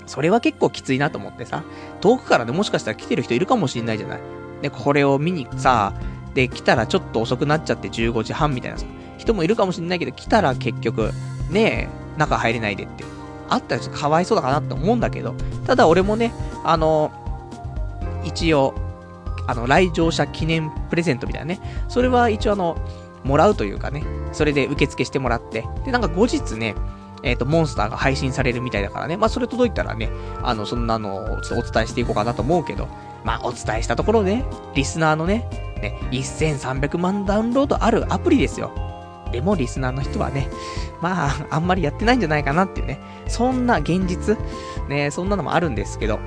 Speaker 1: それは結構きついなと思ってさ、遠くからね、もしかしたら来てる人いるかもしんないじゃない。で、これを見にさ、で、来たらちょっと遅くなっちゃって15時半みたいな、人もいるかもしんないけど、来たら結局、ね、中入れないでって。あったらちょっとかわいそうだかなって思うんだけど、ただ俺もね、あの、一応、あの、来場者記念プレゼントみたいなね、それは一応あの、もらうというかね、それで受付してもらって、で、なんか後日ね、えっ、ー、と、モンスターが配信されるみたいだからね、まあ、それ届いたらね、あの、そんなのをちょっとお伝えしていこうかなと思うけど、まあ、お伝えしたところで、ね、リスナーのね、ね、1300万ダウンロードあるアプリですよ。でも、リスナーの人はね、まあ、あんまりやってないんじゃないかなっていうね、そんな現実、ね、そんなのもあるんですけど、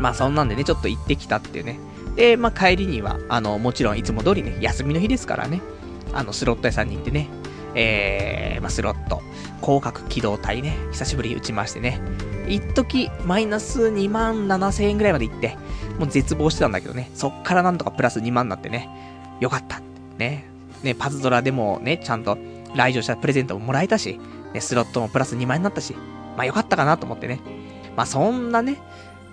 Speaker 1: まあ、そんなんでね、ちょっと行ってきたっていうね。で、まあ、帰りには、あの、もちろんいつも通りね、休みの日ですからね、あの、スロット屋さんに行ってね、えー、まあ、スロット、広角機動隊ね、久しぶりに打ちましてね、一時マイナス2万7000円ぐらいまで行って、もう絶望してたんだけどね、そっからなんとかプラス2万になってね、よかった。ね、ね、パズドラでもね、ちゃんと来場したプレゼントももらえたし、ね、スロットもプラス2万円になったし、まあよかったかなと思ってね。まあそんなね、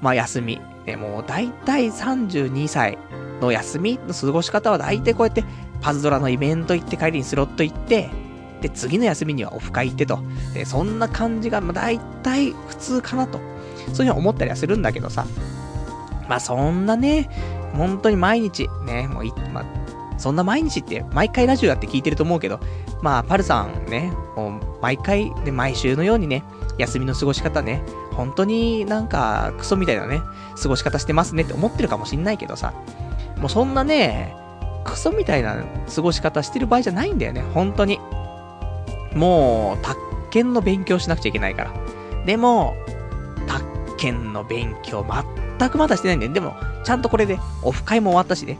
Speaker 1: まあ休み、ね、もう大体32歳の休みの過ごし方は大体こうやってパズドラのイベント行って帰りにスロット行って、で、次の休みにはオフ会行ってと。で、そんな感じが、まあ、大体普通かなと。そういうふうに思ったりはするんだけどさ。まあ、そんなね、本当に毎日、ね、もうい、まあ、そんな毎日って、毎回ラジオやって聞いてると思うけど、まあ、パルさんね、もう、毎回、で、毎週のようにね、休みの過ごし方ね、本当になんか、クソみたいなね、過ごし方してますねって思ってるかもしんないけどさ、もうそんなね、クソみたいな過ごし方してる場合じゃないんだよね、本当に。もう、宅建の勉強しなくちゃいけないから。でも、宅建の勉強全くまだしてないんだよ。でも、ちゃんとこれでオフ会も終わったしね。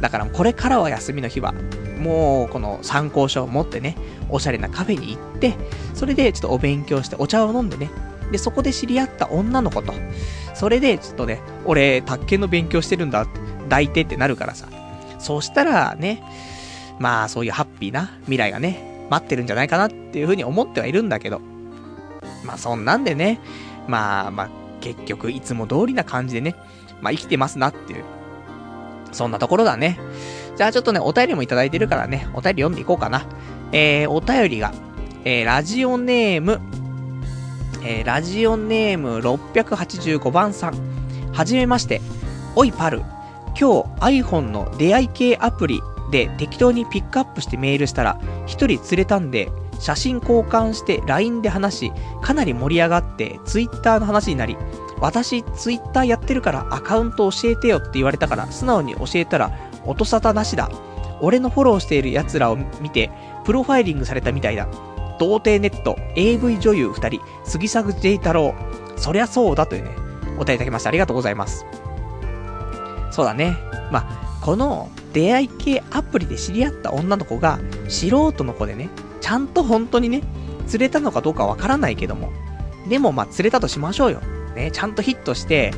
Speaker 1: だからこれからは休みの日は、もうこの参考書を持ってね、おしゃれなカフェに行って、それでちょっとお勉強してお茶を飲んでね、で、そこで知り合った女の子と、それでちょっとね、俺、宅建の勉強してるんだって、抱いてってなるからさ。そしたらね、まあそういうハッピーな未来がね、待ってるんじゃないかなっていうふうに思ってはいるんだけど。まあそんなんでね、まあまあ結局いつも通りな感じでね、まあ生きてますなっていう。そんなところだね。じゃあちょっとね、お便りもいただいてるからね、お便り読んでいこうかな。えー、お便りが、えー、ラジオネーム、えー、ラジオネーム685番さん。はじめまして。おいパル。今日 iPhone の出会い系アプリで適当にピックアップしてメールしたら、一人釣れたんで、写真交換して LINE で話し、かなり盛り上がって Twitter の話になり、私 Twitter やってるからアカウント教えてよって言われたから素直に教えたら音沙汰なしだ。俺のフォローしている奴らを見て、プロファイリングされたみたいだ。童貞ネット、AV 女優二人、杉作 J 太郎。そりゃそうだというね、お答えいただきました。ありがとうございます。そうだね。まあ、この出会い系アプリで知り合った女の子が素人の子でね、ちゃんと本当にね、釣れたのかどうかわからないけども。でもまあ釣れたとしましょうよ。ね、ちゃんとヒットして、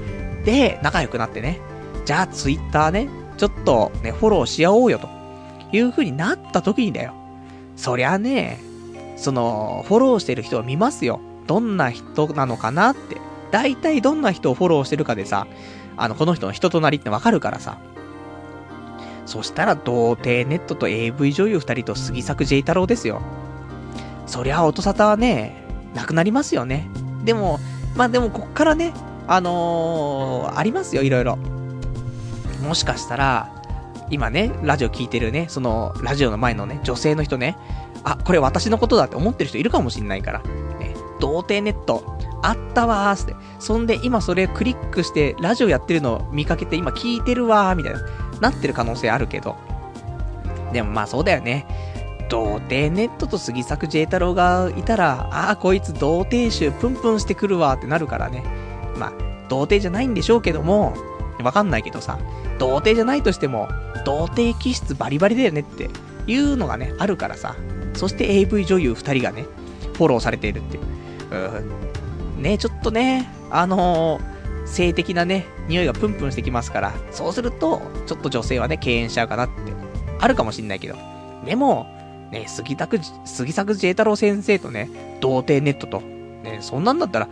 Speaker 1: で、仲良くなってね。じゃあツイッターね、ちょっとね、フォローし合おうよと。いう風になった時にだよ。そりゃね、その、フォローしてる人を見ますよ。どんな人なのかなって。大体どんな人をフォローしてるかでさ、あの、この人の人となりってわかるからさ。そしたら、童貞ネットと AV 女優二人と杉作 J 太郎ですよ。そりゃ、音沙汰はね、なくなりますよね。でも、まあでも、こっからね、あのー、ありますよ、いろいろ。もしかしたら、今ね、ラジオ聞いてるね、その、ラジオの前のね、女性の人ね、あ、これ私のことだって思ってる人いるかもしんないから。ね、童貞ネット、あったわーって。そんで、今それクリックして、ラジオやってるのを見かけて、今聞いてるわー、みたいな。なってる可能性あるけど。でもまあそうだよね。童貞ネットと杉作 J 太郎がいたら、ああ、こいつ童貞臭プンプンしてくるわってなるからね。まあ、童貞じゃないんでしょうけども、わかんないけどさ、童貞じゃないとしても、童貞気質バリバリだよねっていうのがね、あるからさ。そして AV 女優2人がね、フォローされているっていう。うん。ね、ちょっとね、あのー性的なね、匂いがプンプンしてきますから、そうすると、ちょっと女性はね、敬遠しちゃうかなって、あるかもしんないけど。でも、ね、杉作、杉作 J 太郎先生とね、童貞ネットと、ね、そんなんだったら、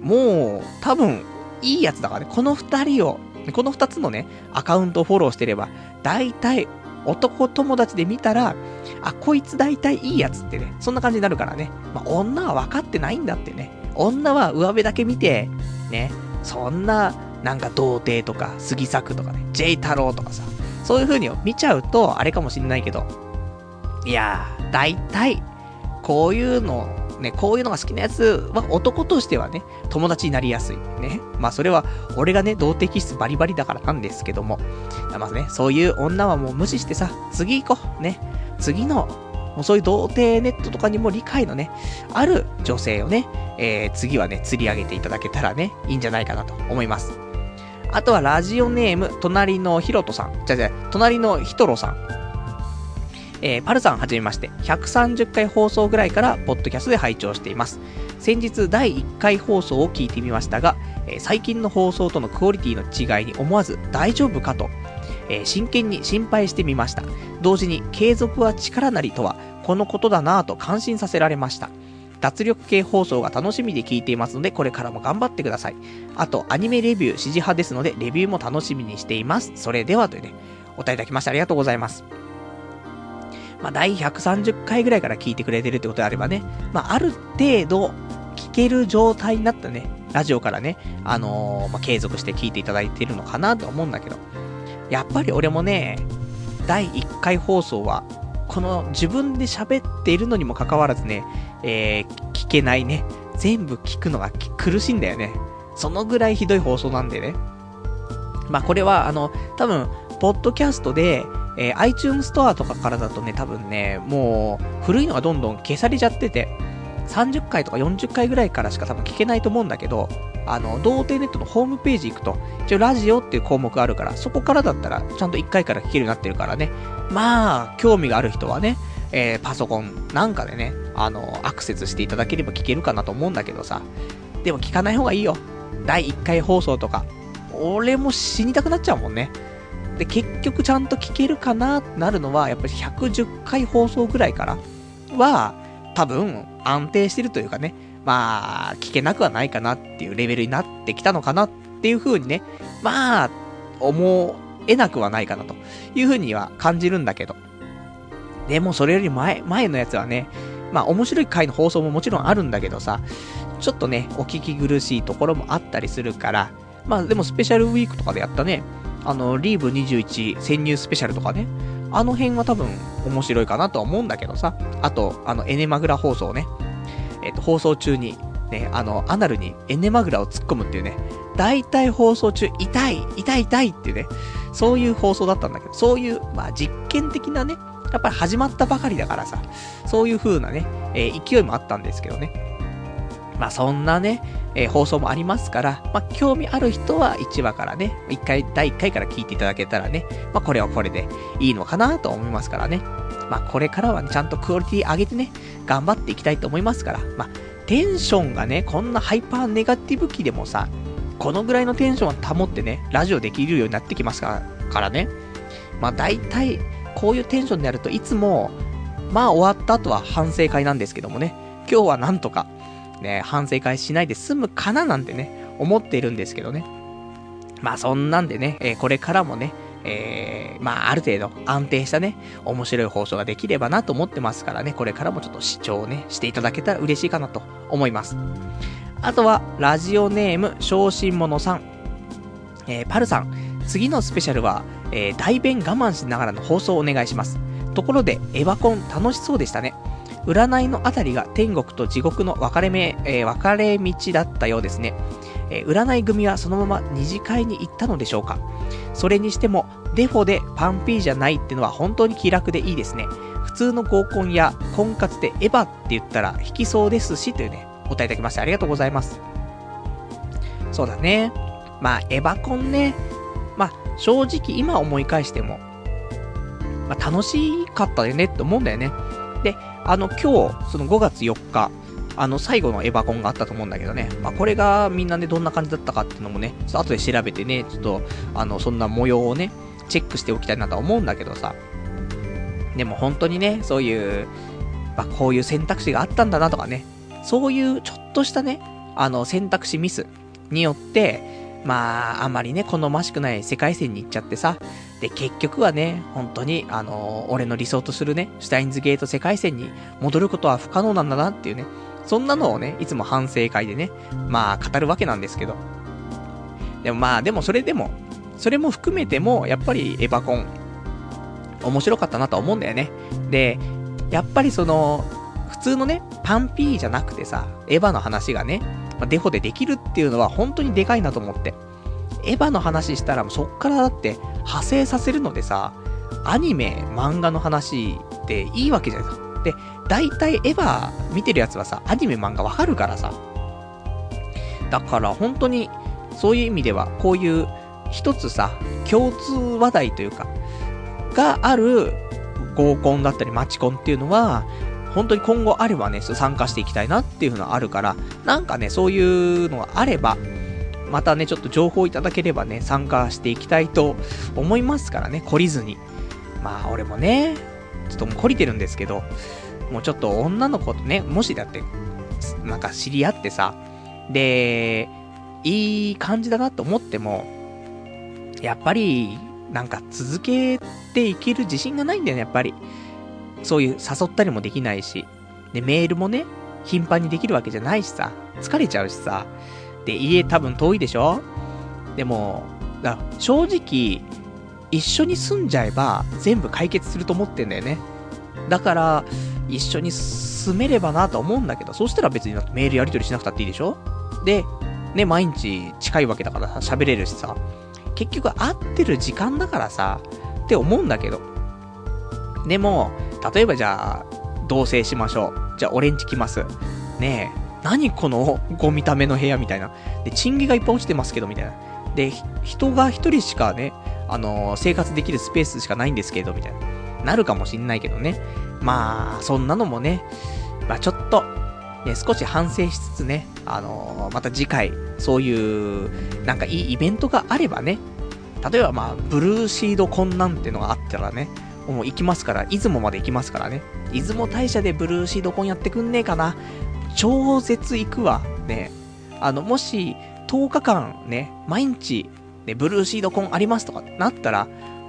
Speaker 1: もう、多分、いいやつだからね、この二人をこの二つのね、アカウントをフォローしてれば、大体、男友達で見たら、あ、こいつ大体いいやつってね、そんな感じになるからね。まあ、女は分かってないんだってね。女は上辺だけ見て、ね、そんな、なんか童貞とか、杉作とかね、J 太郎とかさ、そういう風に見ちゃうと、あれかもしんないけど、いやー、大体、こういうの、ね、こういうのが好きなやつは男としてはね、友達になりやすい。ね。まあそれは、俺がね、童貞気質バリバリだからなんですけども。まあね、そういう女はもう無視してさ、次行こう。ね。次の、もうそういう童貞ネットとかにも理解のね、ある女性をね、えー、次はね、釣り上げていただけたらね、いいんじゃないかなと思います。あとはラジオネーム、隣のひろとさん。じゃじゃ、隣のひとろさん。えー、パルさんはじめまして、130回放送ぐらいからポッドキャストで拝聴しています。先日第1回放送を聞いてみましたが、えー、最近の放送とのクオリティの違いに思わず大丈夫かと、えー、真剣に心配してみました。同時に継続は力なりとはこのことだなぁと感心させられました。脱力系放送が楽しみで聞いていますので、これからも頑張ってください。あと、アニメレビュー、指示派ですので、レビューも楽しみにしています。それでは、というね、お答えいただきましてありがとうございます。まあ、第130回ぐらいから聞いてくれてるってことであればね、まあ、ある程度、聞ける状態になったね、ラジオからね、あのー、まあ、継続して聞いていただいてるのかなと思うんだけど、やっぱり俺もね、第1回放送は、この自分で喋っているのにもかかわらずね、えー、聞けないね、全部聞くのが苦しいんだよね。そのぐらいひどい放送なんでね。まあこれは、あの、多分、ポッドキャストで、えー、iTunes ストアとかからだとね、多分ね、もう、古いのがどんどん消されちゃってて、30回とか40回ぐらいからしか多分聞けないと思うんだけど、あの、童貞ネットのホームページ行くと、一応ラジオっていう項目があるから、そこからだったら、ちゃんと1回から聞けるようになってるからね。まあ、興味がある人はね、えー、パソコンなんかでね、あの、アクセスしていただければ聞けるかなと思うんだけどさ。でも聞かない方がいいよ。第1回放送とか。俺も死にたくなっちゃうもんね。で、結局ちゃんと聞けるかなってなるのは、やっぱり110回放送ぐらいからは、多分安定してるというかね、まあ、聞けなくはないかなっていうレベルになってきたのかなっていう風にね、まあ、思えなくはないかなという風には感じるんだけど。でもそれより前、前のやつはね、まあ面白い回の放送ももちろんあるんだけどさ、ちょっとね、お聞き苦しいところもあったりするから、まあでもスペシャルウィークとかでやったね、あの、リーブ21潜入スペシャルとかね、あの辺は多分面白いかなとは思うんだけどさ、あと、あの、エネマグラ放送ね、えっ、と、放送中に、ね、あの、アナルにエネマグラを突っ込むっていうね、大体放送中、痛い、痛い痛いっていうね、そういう放送だったんだけど、そういう、まあ実験的なね、やっぱり始まったばかりだからさ、そういう風なね、えー、勢いもあったんですけどね。まあそんなね、えー、放送もありますから、まあ興味ある人は1話からね、1回、第1回から聞いていただけたらね、まあこれはこれでいいのかなと思いますからね。まあこれからはね、ちゃんとクオリティ上げてね、頑張っていきたいと思いますから、まあテンションがね、こんなハイパーネガティブ期でもさ、このぐらいのテンションを保ってね、ラジオできるようになってきますからからね。まあ大体、こういうテンションでやるといつも、まあ終わった後は反省会なんですけどもね、今日はなんとか、ね、反省会しないで済むかななんてね、思っているんですけどね。まあそんなんでね、えー、これからもね、えー、まあある程度安定したね、面白い放送ができればなと思ってますからね、これからもちょっと視聴ね、していただけたら嬉しいかなと思います。あとは、ラジオネーム、小心者さん。えー、パルさん、次のスペシャルは、えー、大弁我慢しながらの放送をお願いします。ところで、エヴァコン楽しそうでしたね。占いのあたりが天国と地獄の分かれ目、えー、分かれ道だったようですね。えー、占い組はそのまま二次会に行ったのでしょうかそれにしても、デフォでパンピーじゃないってのは本当に気楽でいいですね。普通の合コンや婚活でエヴァって言ったら引きそうですし、というね、お答えいただきましてありがとうございます。そうだね。まあ、エヴァコンね。まあ、正直今思い返しても、まあ、楽しかったよねって思うんだよね。で、あの、今日、その5月4日、あの、最後のエヴァコンがあったと思うんだけどね。まあ、これがみんなね、どんな感じだったかっていうのもね、ちょっと後で調べてね、ちょっと、あの、そんな模様をね、チェックしておきたいなとは思うんだけどさ。でも本当にね、そういう、まあ、こういう選択肢があったんだなとかね、そういうちょっとしたね、あの、選択肢ミスによって、まあ、あまりね、好ましくない世界線に行っちゃってさ、で、結局はね、本当に、あのー、俺の理想とするね、シュタインズゲート世界線に戻ることは不可能なんだなっていうね、そんなのをね、いつも反省会でね、まあ、語るわけなんですけど。でもまあ、でもそれでも、それも含めても、やっぱりエヴァコン、面白かったなと思うんだよね。で、やっぱりその、普通のね、パンピーじゃなくてさ、エヴァの話がね、まあ、デフォでできるっていうのは本当にでかいなと思って。エヴァの話したらそっからだって派生させるのでさ、アニメ、漫画の話っていいわけじゃないですか。で、大体エヴァ見てるやつはさ、アニメ漫画わかるからさ。だから本当に、そういう意味では、こういう一つさ、共通話題というか、がある合コンだったりマチコンっていうのは、本当に今後あればね、参加していきたいなっていうのがあるから、なんかね、そういうのがあれば、またね、ちょっと情報いただければね、参加していきたいと思いますからね、懲りずに。まあ、俺もね、ちょっともう懲りてるんですけど、もうちょっと女の子とね、もしだって、なんか知り合ってさ、で、いい感じだなと思っても、やっぱり、なんか続けていける自信がないんだよね、やっぱり。そういう誘ったりもできないし。で、メールもね、頻繁にできるわけじゃないしさ、疲れちゃうしさ。で、家多分遠いでしょ？でも、だ正直、一緒に住んじゃえば全部解決すると思ってんだよね。だから、一緒に住めればなと思うんだけど、そしたら別にメールやり取りしなくたっていいでしょ？で、ね、毎日近いわけだからさ、喋れるしさ、結局会ってる時間だからさ、って思うんだけど。でも、例えばじゃあ、同棲しましょう。じゃあ、俺んち来ます。ねえ、何このゴミための部屋みたいな。で、チンゲがいっぱい落ちてますけど、みたいな。で、人が一人しかね、あのー、生活できるスペースしかないんですけど、みたいな。なるかもしんないけどね。まあ、そんなのもね、まあちょっと、ね、少し反省しつつね、あのー、また次回、そういう、なんかいいイベントがあればね、例えばまあ、ブルーシードコンなんてのがあったらね、もう行きますから、出雲まで行きますからね。出雲大社でブルーシードコンやってくんねえかな。超絶行くわ。ね。あの、もし、10日間ね、毎日、ね、ブルーシードコンありますとかってなったら、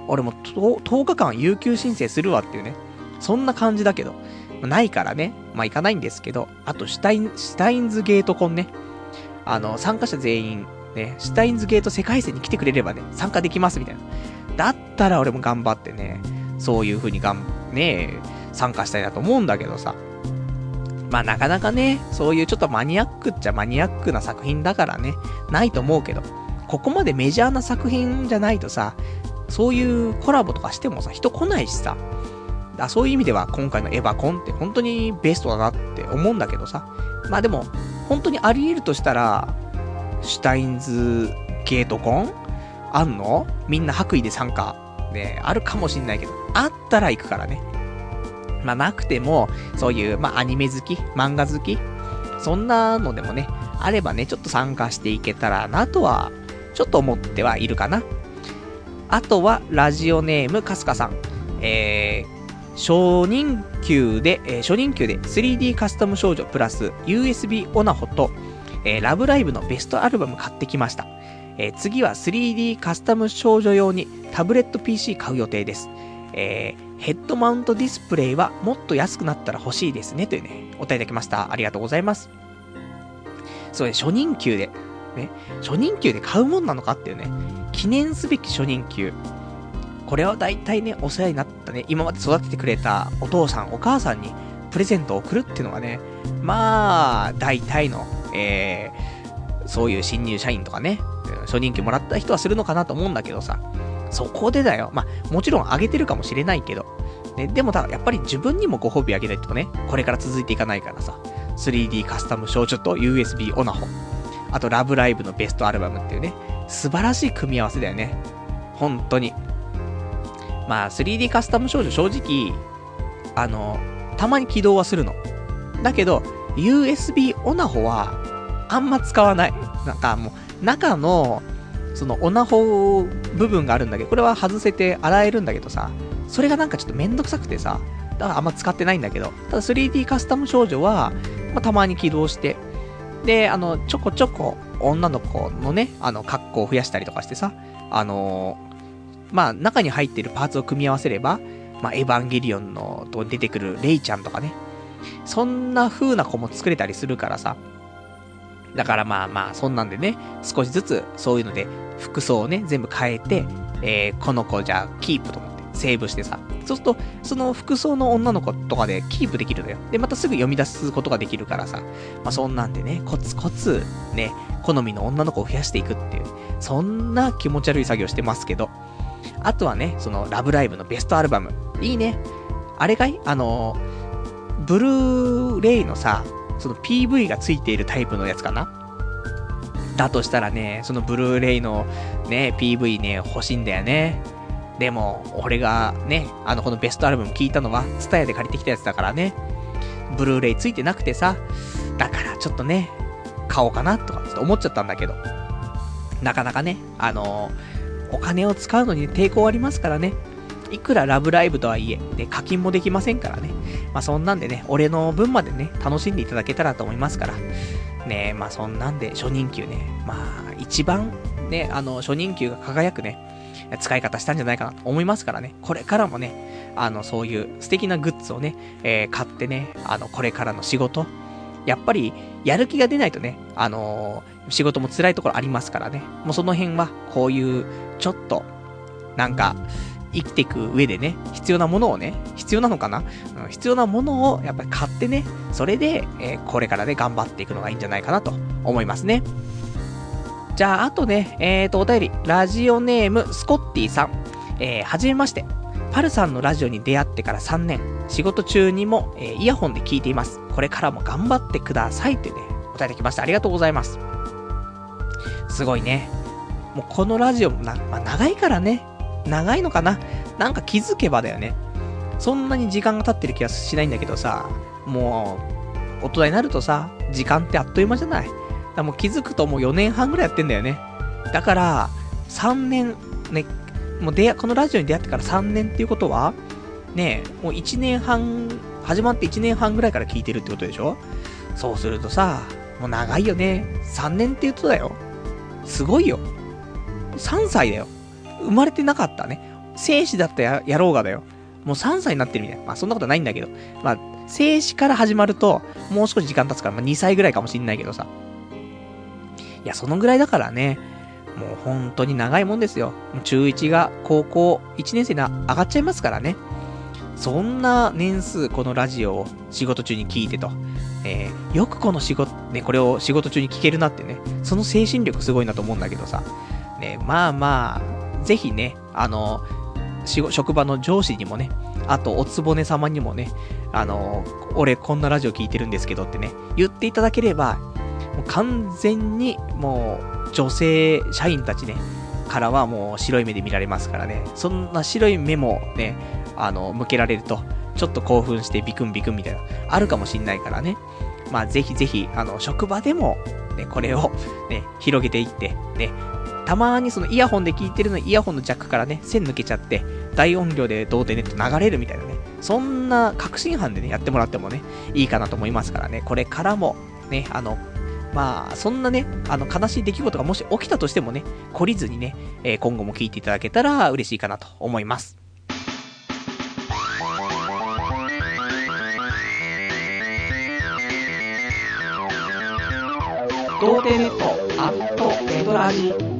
Speaker 1: 俺も 10, 10日間有給申請するわっていうね。そんな感じだけど。ないからね。まあ、行かないんですけど。あと、シュタイン、シュタインズゲートコンね。あの、参加者全員、ね、シュタインズゲート世界線に来てくれればね、参加できますみたいな。だったら俺も頑張ってね、そういう風にがん、ね、参加したいなと思うんだけどさ。まあなかなかね、そういうちょっとマニアックっちゃマニアックな作品だからね、ないと思うけど、ここまでメジャーな作品じゃないとさ、そういうコラボとかしてもさ、人来ないしさ、だそういう意味では今回のエヴァコンって本当にベストだなって思うんだけどさ、まあでも、本当にあり得るとしたら、シュタインズゲートコンあんの？みんな白衣で参加。ね、あるかもしんないけど、あったら行くからね。まあ、なくても、そういう、まあ、アニメ好き、漫画好き、そんなのでもね、あればね、ちょっと参加していけたらなとは、ちょっと思ってはいるかな。あとは、ラジオネーム、かすかさん。えー、初任給で、えー、初任給で 3D カスタム少女プラス USB オナホと、えー、ラブライブのベストアルバム買ってきました。えー、次は 3D カスタム少女用にタブレット PC 買う予定です。えー、ヘッドマウントディスプレイはもっと安くなったら欲しいですね。というね、お答えいただきました。ありがとうございます。そうね、初任給で、ね、初任給で買うもんなのかっていうね、記念すべき初任給。これは大体ね、お世話になったね、今まで育ててくれたお父さん、お母さんにプレゼントを送るっていうのがね、まあ、大体の、えー、そういう新入社員とかね、初任給もらった人はするのかなと思うんだけどさ、そこでだよ。まあ、もちろんあげてるかもしれないけど。ね、でもただ、やっぱり自分にもご褒美あげないとね、これから続いていかないからさ。3D カスタム少女と USB オナホ。あと、ラブライブのベストアルバムっていうね、素晴らしい組み合わせだよね。本当に。まあ、3D カスタム少女正直、あの、たまに起動はするの。だけど、USB オナホは、あんま使わない。なんかもう、中の、そのオナホ部分があるんだけど、これは外せて洗えるんだけどさ、それがなんかちょっとめんどくさくてさ、だからあんま使ってないんだけど、ただ 3D カスタム少女は、まあ、たまに起動して、で、あの、ちょこちょこ女の子のね、あの、格好を増やしたりとかしてさ、あのー、まあ、中に入ってるパーツを組み合わせれば、まあ、エヴァンゲリオンのと出てくるレイちゃんとかね、そんな風な子も作れたりするからさ、だからまあまあ、そんなんでね、少しずつそういうので服装をね、全部変えて、えー、この子じゃあキープと思って、セーブしてさ。そうすると、その服装の女の子とかでキープできるのよ。で、またすぐ読み出すことができるからさ。まあそんなんでね、コツコツ、ね、好みの女の子を増やしていくっていう、そんな気持ち悪い作業してますけど。あとはね、その、ラブライブのベストアルバム。いいね。あれかい？あの、ブルーレイのさ、その PV がついているタイプのやつかな？だとしたらね、そのブルーレイのね、PV ね、欲しいんだよね。でも、俺がね、あの、このベストアルバム聞いたのは、ツタヤで借りてきたやつだからね、ブルーレイついてなくてさ、だからちょっとね、買おうかなとかちょっと思っちゃったんだけど、なかなかね、あの、お金を使うのに抵抗ありますからね、いくらラブライブとはいえ、ね、課金もできませんからね。まあそんなんでね、俺の分までね、楽しんでいただけたらと思いますから。ねまあそんなんで初任給ね、まあ一番ね、あの、初任給が輝くね、使い方したんじゃないかなと思いますからね。これからもね、あの、そういう素敵なグッズをね、えー、買ってね、あの、これからの仕事、やっぱり、やる気が出ないとね、あのー、仕事も辛いところありますからね。もうその辺は、こういう、ちょっと、なんか、生きていく上でね、必要なものをね、必要なのかな、うん、必要なものをやっぱり買ってね、それで、えー、これからね、頑張っていくのがいいんじゃないかなと思いますね。じゃあ、あとね、えーと、お便り、ラジオネーム、スコッティさん。えー、はじめまして。パルさんのラジオに出会ってから3年、仕事中にも、えー、イヤホンで聞いています。これからも頑張ってくださいってね、お便りきました。ありがとうございます。すごいね。もうこのラジオもな、まあ、長いからね、長いのかな？なんか気づけばだよね。そんなに時間が経ってる気がしないんだけどさ、もう、大人になるとさ、時間ってあっという間じゃない？だもう気づくともう4年半ぐらいやってんだよね。だから、3年、ね、もう出このラジオに出会ってから3年っていうことは、ねもう1年半、始まって1年半ぐらいから聞いてるってことでしょ？そうするとさ、もう長いよね。3年って言うとだよ。すごいよ。3歳だよ。生まれてなかったね。生死だったややろうがだよ。もう3歳になってるみたいな。まあそんなことはないんだけど。まあ、生死から始まると、もう少し時間経つから、まあ2歳ぐらいかもしんないけどさ。いや、そのぐらいだからね。もう本当に長いもんですよ。中1が高校1年生に上がっちゃいますからね。そんな年数このラジオを仕事中に聞いてと。えー、よくこの仕事、ね、これを仕事中に聞けるなってね。その精神力すごいなと思うんだけどさ。ね、まあまあ、ぜひね、あの、職場の上司にもね、あと、おつぼね様にもね、あの、俺こんなラジオ聞いてるんですけどってね、言っていただければ、もう完全にもう女性社員たちね、からはもう白い目で見られますからね、そんな白い目もね、あの、向けられると、ちょっと興奮してビクンビクンみたいな、あるかもしんないからね。まあ、ぜひぜひ、あの、職場でも、ね、これを、ね、広げていって、ね、たまにそのイヤホンで聞いてるのイヤホンのジャックからね、線抜けちゃって、大音量でどうでねと流れるみたいなね、そんな確信犯でね、やってもらってもね、いいかなと思いますからね、これからも、ね、あの、まあ、そんなね、あの、悲しい出来事がもし起きたとしてもね、懲りずにね、えー、今後も聞いていただけたら嬉しいかなと思います。童貞ネットアットネトラジ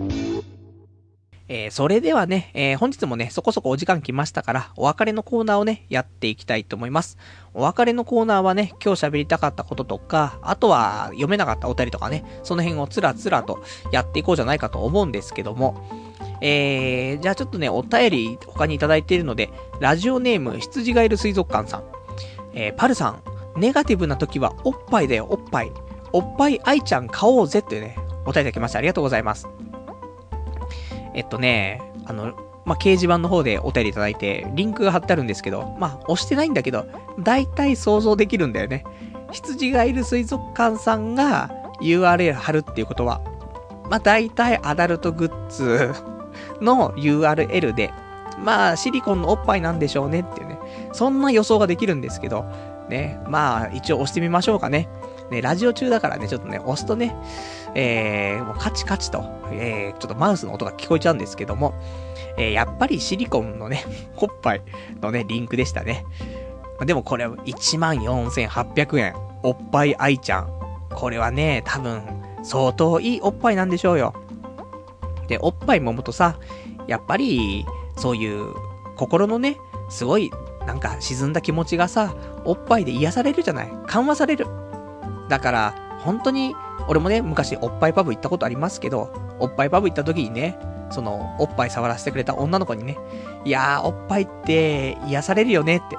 Speaker 1: えー、それではね、えー、本日もね、そこそこお時間来ましたから、お別れのコーナーをね、やっていきたいと思います。お別れのコーナーはね、今日喋りたかったこととか、あとは読めなかったお便りとかね、その辺をつらつらとやっていこうじゃないかと思うんですけども、えー、じゃあちょっとね、お便り他にいただいているので、ラジオネーム、羊がいる水族館さん。えー、パルさん、ネガティブな時はおっぱいだよ、おっぱい。おっぱい愛ちゃん買おうぜってね、お便りいただきましてありがとうございます。えっとね、あの、まあ、掲示板の方でお便りいただいて、リンクが貼ってあるんですけど、まあ、押してないんだけど、大体想像できるんだよね。羊がいる水族館さんが URL 貼るっていうことは、まあ、大体アダルトグッズの URL で、まあ、シリコンのおっぱいなんでしょうねっていうね。そんな予想ができるんですけど、ね。まあ、一応押してみましょうかね。ね、ラジオ中だからね、ちょっとね、押すとね、えー、もうカチカチと、えー、ちょっとマウスの音が聞こえちゃうんですけども、えー、やっぱりシリコンのね、おっぱいのね、リンクでしたね。でもこれ、14,800円。おっぱい愛ちゃん。これはね、多分、相当いいおっぱいなんでしょうよ。で、おっぱい揉むとさ、やっぱり、そういう、心のね、すごい、なんか沈んだ気持ちがさ、おっぱいで癒されるじゃない緩和される。だから、本当に、俺もね、昔おっぱいパブ行ったことありますけど、おっぱいパブ行った時にね、その、おっぱい触らせてくれた女の子にね、いやー、おっぱいって癒されるよねって、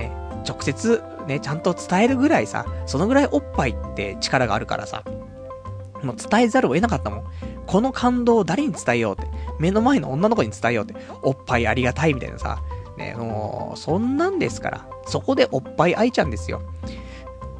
Speaker 1: ね、直接、ね、ちゃんと伝えるぐらいさ、そのぐらいおっぱいって力があるからさ、もう伝えざるを得なかったもん。この感動を誰に伝えようって。目の前の女の子に伝えようって。おっぱいありがたいみたいなさ。ね、もう、そんなんですから。そこでおっぱい愛ちゃんですよ。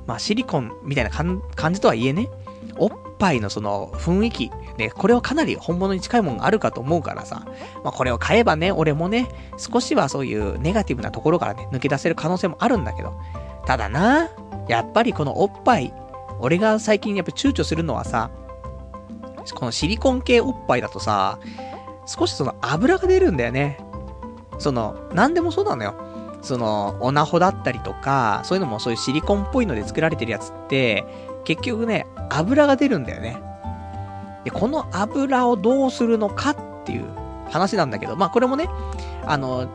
Speaker 1: まあ、シリコンみたいな感じとはいえね、おっぱいのその雰囲気、ね、これはかなり本物に近いものがあるかと思うからさ、まあ、これを買えばね、俺もね、少しはそういうネガティブなところからね、抜け出せる可能性もあるんだけど、ただな、やっぱりこのおっぱい、俺が最近やっぱ躊躇するのはさ、このシリコン系おっぱいだとさ、少しその油が出るんだよね。その、なんでもそうなのよ。その、オナホだったりとか、そういうのもそういうシリコンっぽいので作られてるやつって、結局ね、油が出るんだよね。で、この油をどうするのかっていう話なんだけど、まあこれもね、あの、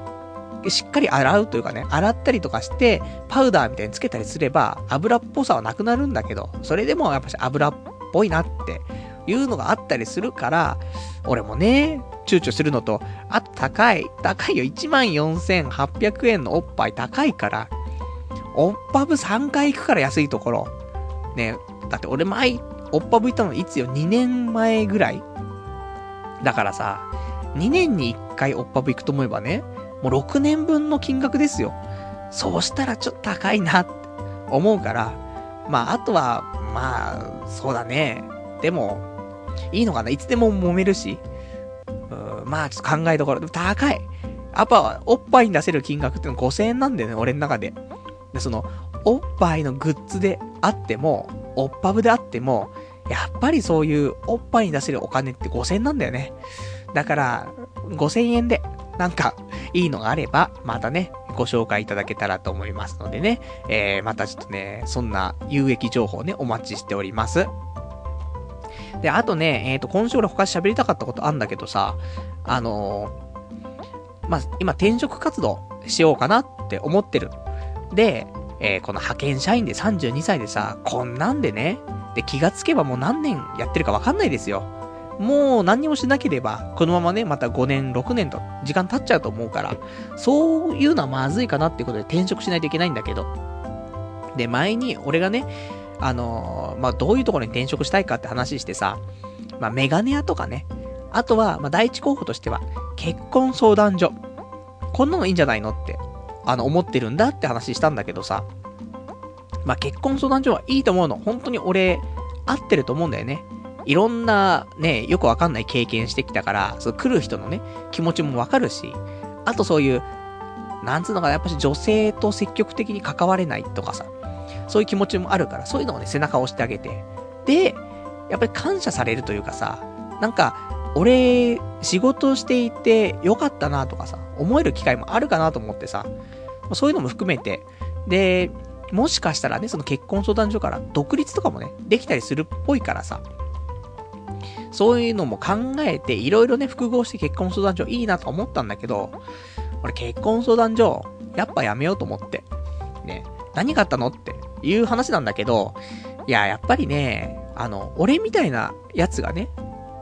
Speaker 1: しっかり洗うというかね、洗ったりとかして、パウダーみたいにつけたりすれば、油っぽさはなくなるんだけど、それでもやっぱし油っぽいなっていうのがあったりするから、俺もね、躊躇するのと、あと高い、高いよ、14,800円のおっぱい高いから、おっぱぶ3回行くから安いところ。ね、だって俺前、おっぱぶ行ったのいつよ、2年前ぐらいだからさ、2年に1回おっぱぶ行くと思えばね、もう6年分の金額ですよ。そうしたらちょっと高いなって思うから、まあ、あとは、まあ、そうだね。でも、いいのかな？いつでも揉めるし。うん、まあ、ちょっと考えどころ。でも高い。やっぱ、おっぱいに出せる金額っての5000円なんだよね、俺の中で。で、その、おっぱいのグッズであっても、おっぱぶであっても、やっぱりそういうおっぱいに出せるお金って5000円なんだよね。だから、5000円で、なんか、いいのがあれば、またね、ご紹介いただけたらと思いますのでね、えー、またちょっとね、そんな有益情報ね、お待ちしております。で、あとね、えっ、ー、と、今週俺他喋りたかったことあんだけどさ、あのー、まあ、今転職活動しようかなって思ってる。で、えー、この派遣社員で32歳でさ、こんなんでね、で、気がつけばもう何年やってるかわかんないですよ。もう何にもしなければ、このままね、また5年、6年と時間経っちゃうと思うから、そういうのはまずいかなっていうことで転職しないといけないんだけど。で、前に俺がね、あのー、まあ、どういうところに転職したいかって話してさ、まあ、メガネ屋とかね、あとは、まあ、第一候補としては、結婚相談所。こんなのいいんじゃないのって、あの、思ってるんだって話したんだけどさ、まあ、結婚相談所はいいと思うの。本当に俺、合ってると思うんだよね。いろんなね、よくわかんない経験してきたから、その来る人のね、気持ちもわかるし、あとそういう、なんつうのかな、やっぱし女性と積極的に関われないとかさ、そういう気持ちもあるから、そういうのをね、背中を押してあげて。で、やっぱり感謝されるというかさ、なんか、俺、仕事していてよかったなとかさ、思える機会もあるかなと思ってさ、そういうのも含めて、で、もしかしたらね、その結婚相談所から独立とかもね、できたりするっぽいからさ、そういうのも考えて、いろいろね、複合して結婚相談所いいなと思ったんだけど、俺結婚相談所、やっぱやめようと思って。ね、何があったの？っていう話なんだけど、いや、やっぱりね、あの、俺みたいなやつがね、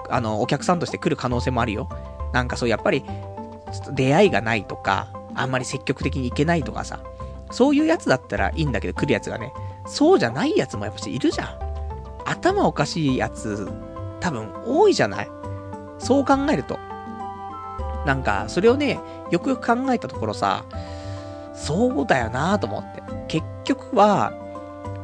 Speaker 1: あの、お客さんとして来る可能性もあるよ。なんかそう、やっぱり、出会いがないとか、あんまり積極的に行けないとかさ、そういうやつだったらいいんだけど来るやつがね、そうじゃないやつもやっぱしいるじゃん。頭おかしいやつ、多分多いじゃない？そう考えると。なんか、それをね、よくよく考えたところさ、そうだよなと思って。結局は、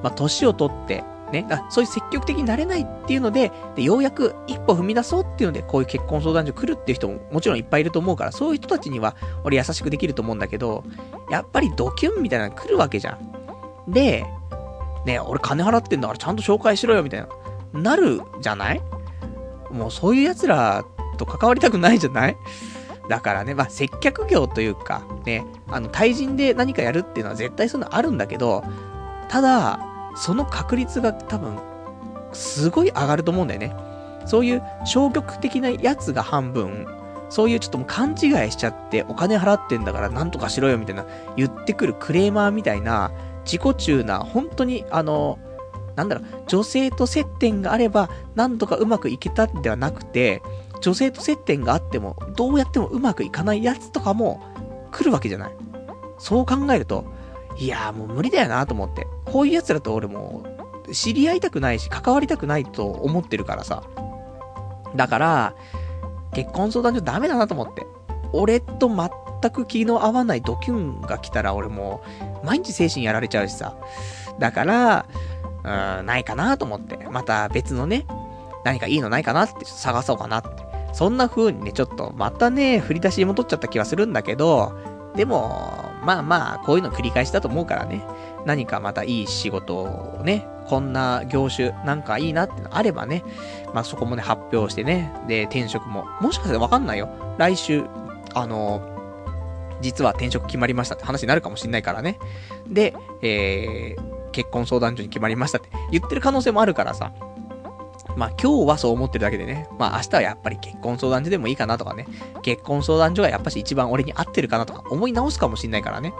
Speaker 1: まあ、年を取って、ね、そういう積極的になれないっていうのでで、ようやく一歩踏み出そうっていうので、こういう結婚相談所来るっていう人ももちろんいっぱいいると思うから、そういう人たちには俺優しくできると思うんだけど、やっぱりドキュンみたいなの来るわけじゃん。で、ね、俺金払ってんだからちゃんと紹介しろよ、みたいな。なるじゃない？もうそういう奴らと関わりたくないじゃない？だからね、まあ、接客業というか、ね、あの、対人で何かやるっていうのは絶対そういうのあるんだけど、ただ、その確率が多分、すごい上がると思うんだよね。そういう消極的なやつが半分、そういうちょっともう勘違いしちゃって、お金払ってんだからなんとかしろよみたいな、言ってくるクレーマーみたいな、自己中な、本当に、あの、なんだろう、女性と接点があれば、なんとかうまくいけたんではなくて、女性と接点があっても、どうやってもうまくいかないやつとかも来るわけじゃない。そう考えると、いやーもう無理だよなと思って。こういう奴らと俺も、知り合いたくないし、関わりたくないと思ってるからさ。だから、結婚相談所ダメだなと思って。俺と全く気の合わないドキュンが来たら俺も、毎日精神やられちゃうしさ。だから、うん、ないかなと思って。また別のね、何かいいのないかなって探そうかなって。そんな風にね、ちょっとまたね、振り出しに戻っちゃった気はするんだけど、でも、まあまあ、こういうの繰り返しだと思うからね。何かまたいい仕事をね、こんな業種なんかいいなってのあればね、まあそこもね、発表してね、で、転職も、もしかしたらわかんないよ。来週、あの実は転職決まりましたって話になるかもしんないからね。で、えー、結婚相談所に決まりましたって言ってる可能性もあるからさ。まあ今日はそう思ってるだけでね、まあ明日はやっぱり結婚相談所でもいいかなとかね、結婚相談所がやっぱし一番俺に合ってるかなとか思い直すかもしんないからね。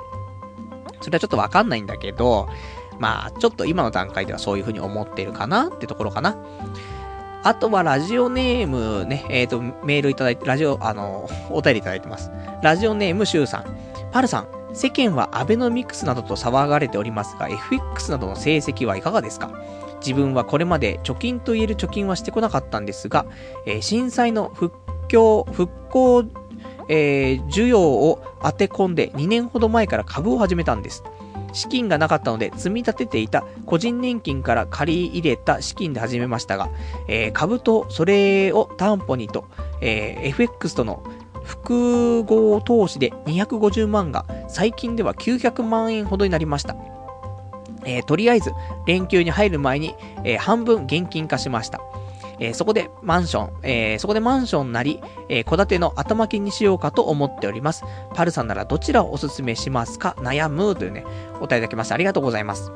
Speaker 1: それはちょっとわかんないんだけど、まあちょっと今の段階ではそういう風に思ってるかなってところかな。あとはラジオネームね、えっ、ー、と、メールいただいて、ラジオ、あの、お便りいただいてます。ラジオネームシュウさん。パルさん、世間はアベノミクスなどと騒がれておりますが、FX などの成績はいかがですか？自分はこれまで貯金と言える貯金はしてこなかったんですが、えー、震災の復興、復興、えー、需要を当て込んで2年ほど前から株を始めたんです。資金がなかったので積み立てていた個人年金から借り入れた資金で始めましたが、えー、株とそれを担保にと、えー、FX との複合投資で250万が最近では900万円ほどになりました。えー、とりあえず、連休に入る前に、えー、半分現金化しました。えー、そこでマンション、えー、そこでマンションなり、えー、戸建ての頭金にしようかと思っております。パルさんならどちらをおすすめしますか？悩むというね、お答えいただきましてありがとうございます。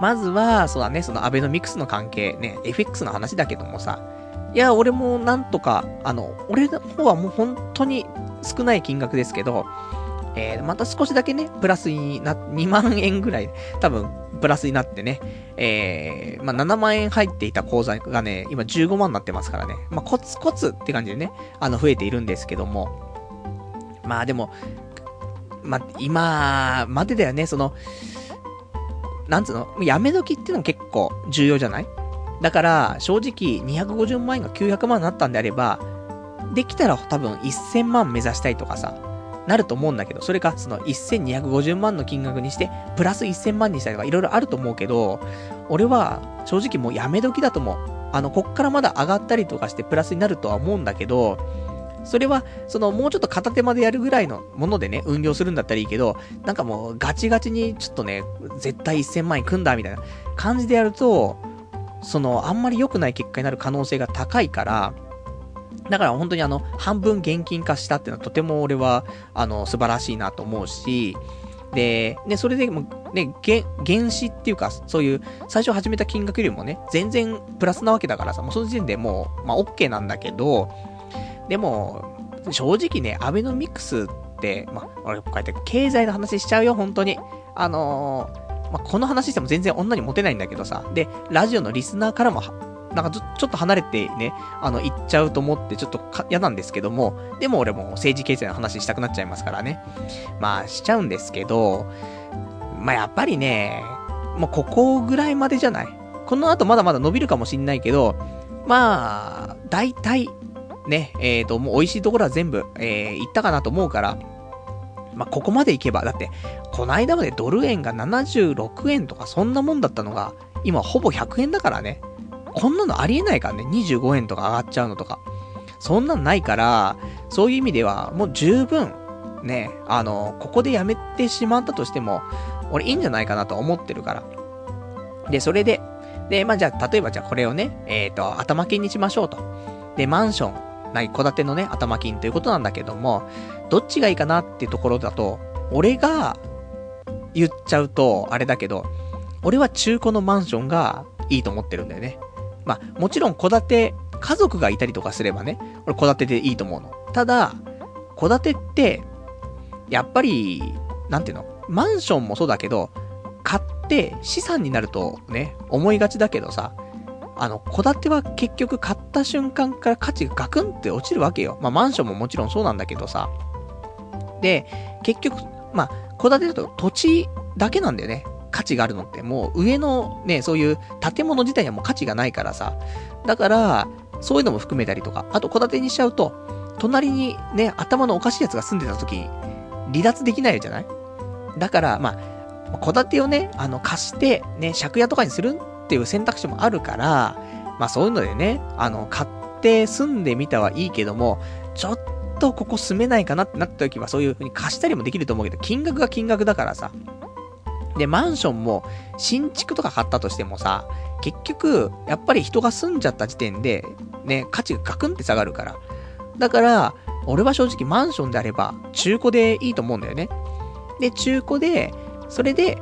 Speaker 1: まずは、そうだね、そのアベノミクスの関係、ね、FX の話だけどもさ、いや、俺もなんとか、あの、俺の方はもう本当に少ない金額ですけど、えー、また少しだけね、プラスにな、2万円ぐらい、多分、プラスになってね、えー、まあ、7万円入っていた口座がね、今15万になってますからね、まあ、コツコツって感じでね、あの、増えているんですけども、まあでも、まあ、今までだよね、その、なんつうの、やめ時っていうのも結構重要じゃない？だから、正直、250万円が900万になったんであれば、できたら多分1000万目指したいとかさ、なると思うんだけど、それか、その1250万の金額にして、プラス1000万にしたりとかいろいろあると思うけど、俺は正直もうやめ時だと思う。あの、こっからまだ上がったりとかしてプラスになるとは思うんだけど、それは、その、もうちょっと片手までやるぐらいのものでね、運用するんだったらいいけど、なんかもう、ガチガチに、ちょっとね、絶対1000万円組んだみたいな感じでやると、その、あんまり良くない結果になる可能性が高いから、だから本当にあの、半分現金化したっていうのはとても俺は、あの、素晴らしいなと思うし、で、ね、それでも、ね、原資っていうか、そういう、最初始めた金額よりもね、全然プラスなわけだからさ、もうその時点でもう、まあ、OK なんだけど、でも、正直ね、アベノミクスって、まあ、俺、こうやって経済の話しちゃうよ、本当に。あのー、まあ、この話しても全然女にモテないんだけどさ、で、ラジオのリスナーからもなんかちょっと離れてね、あの、行っちゃうと思ってちょっと嫌なんですけども、でも俺も政治経済の話したくなっちゃいますからね。まあ、しちゃうんですけど、まあやっぱりね、もうここぐらいまでじゃない？この後まだまだ伸びるかもしんないけど、まあ、大体、ね、えっ、ー、と、もう美味しいところは全部、えー、行ったかなと思うから、まあ、ここまで行けば、だって、この間までドル円が76円とかそんなもんだったのが、今ほぼ100円だからね。こんなのありえないからね。25円とか上がっちゃうのとか。そんなんないから、そういう意味では、もう十分、ね、あの、ここでやめてしまったとしても、俺いいんじゃないかなと思ってるから。で、それで、で、まあ、じゃあ、例えばじゃあこれをね、えっ、ー、と、頭金にしましょうと。で、マンション、ない、戸建てのね、頭金ということなんだけども、どっちがいいかなっていうところだと、俺が、言っちゃうと、あれだけど、俺は中古のマンションがいいと思ってるんだよね。まあ、もちろん戸建て、家族がいたりとかすればね、俺戸建てでいいと思うの。ただ、戸建てって、やっぱり、なんていうの？マンションもそうだけど、買って資産になるとね、思いがちだけどさ、あの、戸建ては結局買った瞬間から価値がガクンって落ちるわけよ。まあ、マンションももちろんそうなんだけどさ。で、結局、まあ、戸建てだと土地だけなんだよね。価値があるのって。もう上のね、そういう建物自体にはもう価値がないからさ。だから、そういうのも含めたりとか。あと戸建てにしちゃうと、隣にね、頭のおかしいやつが住んでた時、離脱できないじゃない？だから、まあ、戸建てをね、あの、貸して、ね、借家とかにするっていう選択肢もあるから、まあそういうのでね、あの、買って住んでみたはいいけども、ちょっとここ住めないかなってなった時はそういう風に貸したりもできると思うけど、金額が金額だからさ。で、マンションも、新築とか買ったとしてもさ、結局、やっぱり人が住んじゃった時点で、ね、価値がガクンって下がるから。だから、俺は正直マンションであれば、中古でいいと思うんだよね。で、中古で、それで、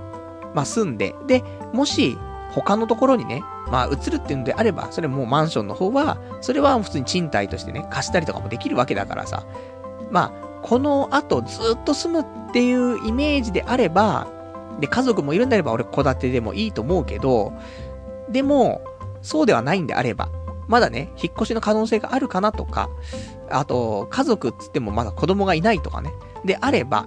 Speaker 1: まあ、住んで、で、もし、他のところにね、まあ、移るっていうんであれば、それもうマンションの方は、それは普通に賃貸としてね、貸したりとかもできるわけだからさ。まあ、この後ずっと住むっていうイメージであれば、で、家族もいるんであれば俺戸建てでもいいと思うけど、でも、そうではないんであれば、まだね、引っ越しの可能性があるかなとか、あと、家族っつってもまだ子供がいないとかね、であれば、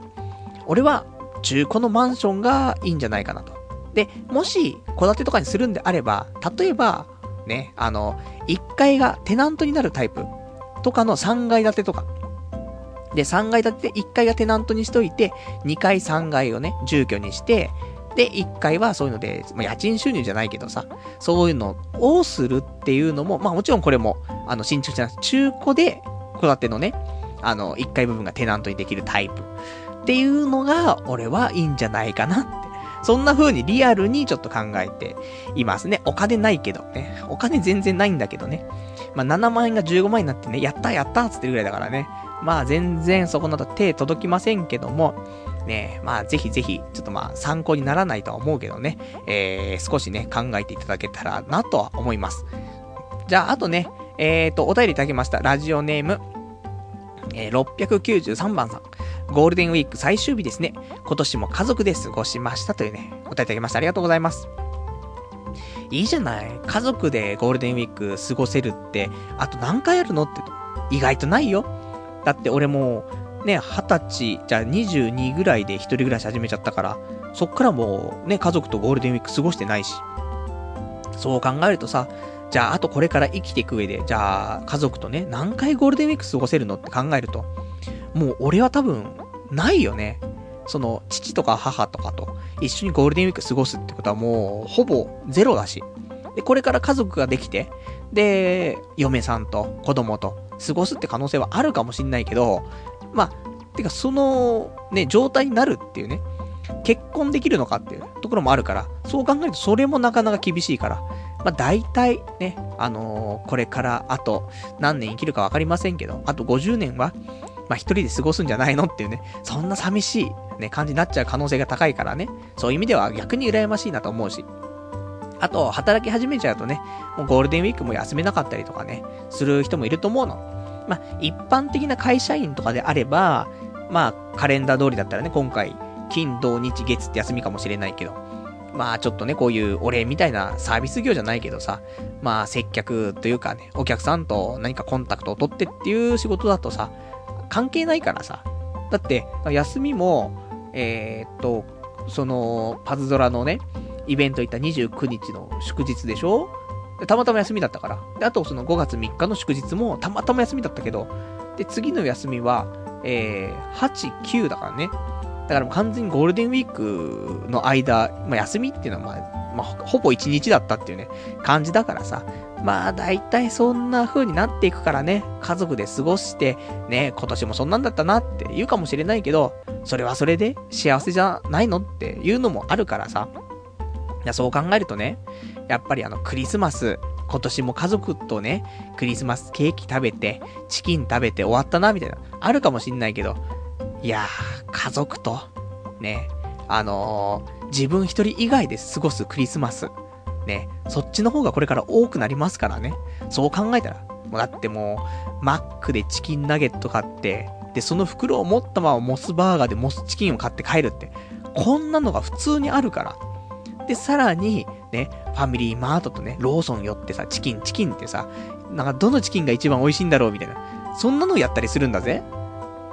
Speaker 1: 俺は中古のマンションがいいんじゃないかなと。で、もし、戸建てとかにするんであれば、例えば、ね、あの、1階がテナントになるタイプとかの3階建てとか。で、3階建てで1階がテナントにしといて、2階3階をね、住居にして、で、1階はそういうので、まあ、家賃収入じゃないけどさ、そういうのをするっていうのも、まあもちろんこれも、あの、新築じゃなくて、中古で、戸建てのね、あの、1階部分がテナントにできるタイプ。っていうのが、俺はいいんじゃないかなって。そんな風にリアルにちょっと考えていますね。お金ないけどね。お金全然ないんだけどね。まあ、7万円が15万円になってね、やったやったっつってるぐらいだからね。まあ、全然そこなど手届きませんけども、ねまあ、ぜひぜひ、ちょっとまあ、参考にならないとは思うけどね、えー、少しね、考えていただけたらなとは思います。じゃあ、あとね、えーと、お便りいただきました。ラジオネーム、えー、693番さん。ゴールデンウィーク最終日ですね。今年も家族で過ごしましたというね、お答えいただきました。ありがとうございます。いいじゃない。家族でゴールデンウィーク過ごせるって、あと何回あるのって意外とないよ。だって俺もう、ね、二十歳、じゃあ22ぐらいで一人暮らし始めちゃったから、そっからもうね、家族とゴールデンウィーク過ごしてないし。そう考えるとさ、じゃああとこれから生きていく上で、じゃあ家族とね、何回ゴールデンウィーク過ごせるのって考えると、もう俺は多分、ないよね。その、父とか母とかと一緒にゴールデンウィーク過ごすってことはもう、ほぼゼロだし。で、これから家族ができて、で、嫁さんと子供と過ごすって可能性はあるかもしんないけど、まあ、てかその、ね、状態になるっていうね、結婚できるのかっていうところもあるから、そう考えるとそれもなかなか厳しいから、まあ大体ね、あのー、これからあと何年生きるかわかりませんけど、あと50年は、まあ一人で過ごすんじゃないのっていうね、そんな寂しいね、感じになっちゃう可能性が高いからね、そういう意味では逆に羨ましいなと思うし。あと、働き始めちゃうとね、もうゴールデンウィークも休めなかったりとかね、する人もいると思うの。まあ、一般的な会社員とかであれば、まあ、カレンダー通りだったらね、今回、金、土、日、月って休みかもしれないけど、まあちょっとね、こういうお礼みたいなサービス業じゃないけどさ、まあ接客というかね、お客さんと何かコンタクトを取ってっていう仕事だとさ、関係ないからさ。だって、休みも、えー、っと、その、パズドラのね、イベント行った29日の祝日でしょ？たまたま休みだったから。で、あとその5月3日の祝日もたまたま休みだったけど、で、次の休みは、えー、8、9だからね。だからもう完全にゴールデンウィークの間、まあ、休みっていうのはまあ、まあ、ほぼ1日だったっていうね、感じだからさ。まあ、大体そんな風になっていくからね、家族で過ごして、ね、今年もそんなんだったなって言うかもしれないけど、それはそれで幸せじゃないのっていうのもあるからさ。やそう考えるとね、やっぱりあの、クリスマス、今年も家族とね、クリスマスケーキ食べて、チキン食べて終わったな、みたいな、あるかもしんないけど、いやー、家族と、ね、あのー、自分一人以外で過ごすクリスマス、ね、そっちの方がこれから多くなりますからね。そう考えたら、もうだってもう、マックでチキンナゲット買って、で、その袋を持ったままモスバーガーでモスチキンを買って帰るって、こんなのが普通にあるから。で、さらに、ね、ファミリーマートとね、ローソン寄ってさ、チキン、チキンってさ、なんかどのチキンが一番美味しいんだろうみたいな。そんなのやったりするんだぜ。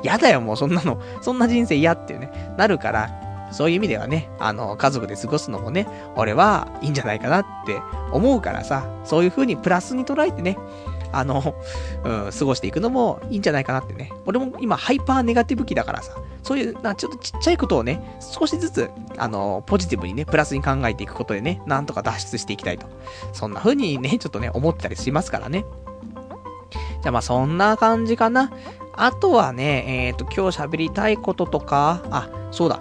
Speaker 1: やだよ、もうそんなの。そんな人生嫌ってね、なるから、そういう意味ではね、あの、家族で過ごすのもね、俺はいいんじゃないかなって思うからさ、そういう風にプラスに捉えてね、あの、うん、過ごしていくのもいいんじゃないかなってね。俺も今ハイパーネガティブ期だからさ、そういう、な、ちょっとちっちゃいことをね、少しずつ、あの、ポジティブにね、プラスに考えていくことでね、なんとか脱出していきたいと。そんな風にね、ちょっとね、思ったりしますからね。じゃあまあそんな感じかな。あとはね、えっ、ー、と、今日喋りたいこととか、あ、そうだ。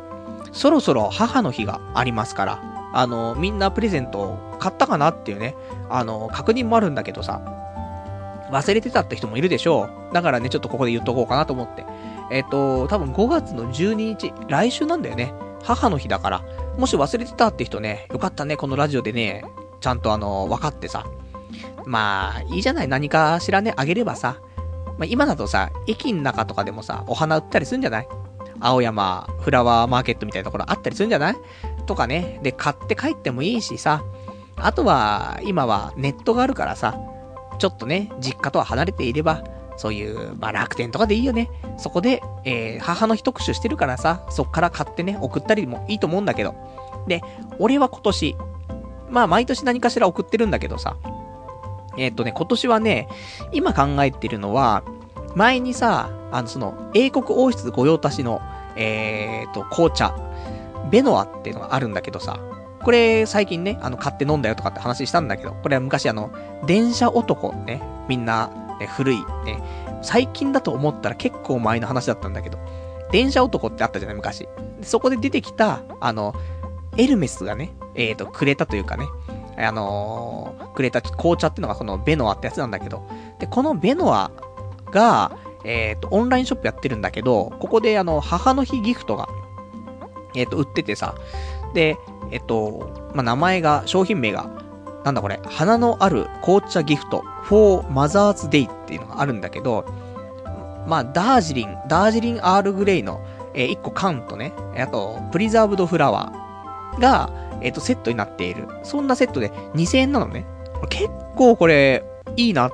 Speaker 1: そろそろ母の日がありますから、あの、みんなプレゼント買ったかなっていうね、あの、確認もあるんだけどさ、忘れてたって人もいるでしょう。だからね、ちょっとここで言っとこうかなと思って。えっ、ー、と、多分5月の12日、来週なんだよね。母の日だから。もし忘れてたって人ね、よかったね、このラジオでね、ちゃんとあの、分かってさ。まあ、いいじゃない、何かしらね、あげればさ。まあ、今だとさ、駅の中とかでもさ、お花売ったりするんじゃない？青山フラワーマーケットみたいなところあったりするんじゃない？とかね。で、買って帰ってもいいしさ。あとは、今はネットがあるからさ、ちょっとね、実家とは離れていれば、そういう、まあ、楽天とかでいいよね。そこで、えー、母の日特集してるからさ、そっから買ってね、送ったりもいいと思うんだけど。で、俺は今年、まあ、毎年何かしら送ってるんだけどさ、えー、っとね、今年はね、今考えてるのは、前にさ、あの、その、英国王室御用達の、えー、っと、紅茶、ベノアっていうのがあるんだけどさ、これ最近ね、あの、買って飲んだよとかって話したんだけど、これは昔あの、電車男ね、みんな、ね、古い、ね、最近だと思ったら結構前の話だったんだけど、電車男ってあったじゃない、昔。そこで出てきた、あの、エルメスがね、えっ、ー、と、くれたというかね、あのー、くれた紅茶っていうのがこのベノアってやつなんだけど、で、このベノアが、えっ、ー、と、オンラインショップやってるんだけど、ここであの、母の日ギフトが、えっ、と、売っててさ、で、えっと、まあ、名前が、商品名が、なんだこれ、花のある紅茶ギフト for Mother's Day っていうのがあるんだけど、まあ、ダージリン、ダージリンアールグレイの、えー、1個缶とね、あと、プリザーブドフラワーが、えっ、ー、と、セットになっている。そんなセットで2000円なのね。結構これ、いいなっ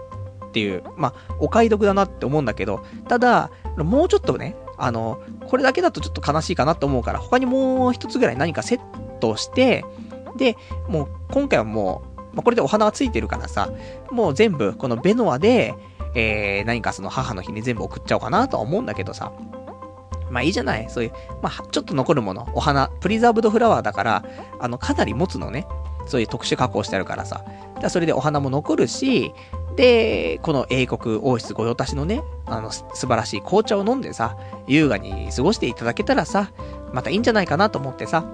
Speaker 1: ていう、まあ、お買い得だなって思うんだけど、ただ、もうちょっとね、あの、これだけだとちょっと悲しいかなと思うから、他にもう一つぐらい何かセットして、で、もう今回はもう、まあ、これでお花がついてるからさ、もう全部このベノアで、えー、何かその母の日に全部送っちゃおうかなとは思うんだけどさ。まあいいじゃないそういう、まあちょっと残るもの、お花、プリザーブドフラワーだから、あの、かなり持つのね。そういう特殊加工してあるからさ。だそれでお花も残るし、で、この英国王室御用達のね、あの、素晴らしい紅茶を飲んでさ、優雅に過ごしていただけたらさ、またいいんじゃないかなと思ってさ。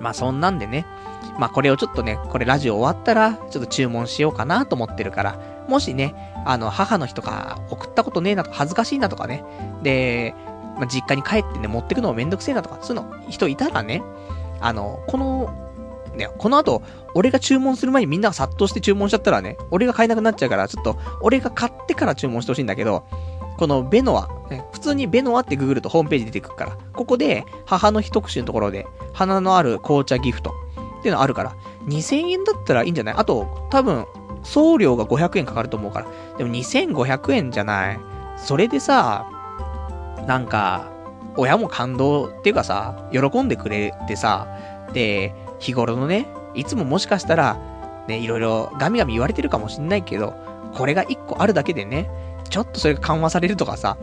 Speaker 1: まあそんなんでね、まあこれをちょっとね、これラジオ終わったら、ちょっと注文しようかなと思ってるから、もしね、あの、母の日とか送ったことねえなとか、恥ずかしいなとかね、で、まあ、実家に帰ってね、持ってくのもめんどくせえなとか、そういうの人いたらね、あの、このね、この後、俺が注文する前にみんなが殺到して注文しちゃったらね、俺が買えなくなっちゃうから、ちょっと、俺が買ってから注文してほしいんだけど、このベノア、普通にベノアってググるとホームページ出てくるから、ここで、母の日特集のところで、花のある紅茶ギフトっていうのあるから、2000円だったらいいんじゃない？あと、多分、送料が500円かかると思うから。でも2500円じゃない？それでさ、なんか、親も感動っていうかさ、喜んでくれてさ、で、日頃のね、いつももしかしたら、ね、いろいろガミガミ言われてるかもしんないけど、これが一個あるだけでね、ちょっとそれが緩和されるとかさ、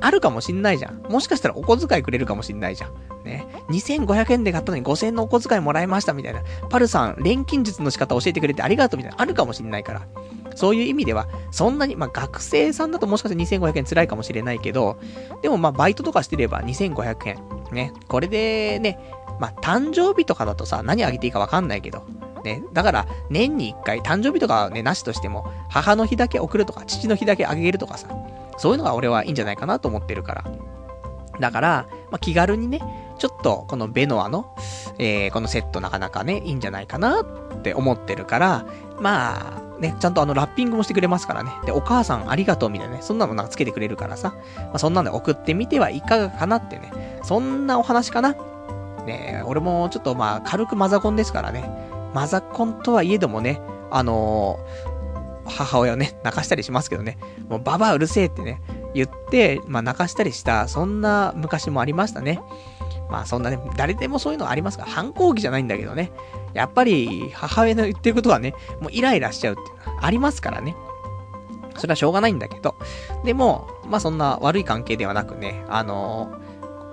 Speaker 1: あるかもしんないじゃん。もしかしたらお小遣いくれるかもしんないじゃん。ね。2500円で買ったのに5000円のお小遣いもらいましたみたいな。パルさん、錬金術の仕方教えてくれてありがとうみたいな。あるかもしんないから。そういう意味では、そんなに、まあ、学生さんだともしかしたら2500円辛いかもしれないけど、でもまあ、バイトとかしてれば2500円。ね。これでね、まあ、誕生日とかだとさ、何あげていいかわかんないけど、ね、だから、年に一回、誕生日とかね、なしとしても、母の日だけ送るとか、父の日だけあげるとかさ、そういうのが俺はいいんじゃないかなと思ってるから。だから、まあ、気軽にね、ちょっと、このベノアの、えー、このセットなかなかね、いいんじゃないかなって思ってるから、まあ、ね、ちゃんとあのラッピングもしてくれますからね。で、お母さんありがとうみたいなね、そんなのなんかつけてくれるからさ、まあ、そんなんで送ってみてはいかがかなってね、そんなお話かな。ね俺もちょっとまあ、軽くマザコンですからね、マザコンとはいえどもね、あのー、母親をね、泣かしたりしますけどね、もうババアうるせえってね、言って、まあ泣かしたりした、そんな昔もありましたね。まあそんなね、誰でもそういうのありますから、反抗期じゃないんだけどね。やっぱり、母親の言ってることはね、もうイライラしちゃうっていうのはありますからね。それはしょうがないんだけど。でも、まあそんな悪い関係ではなくね、あの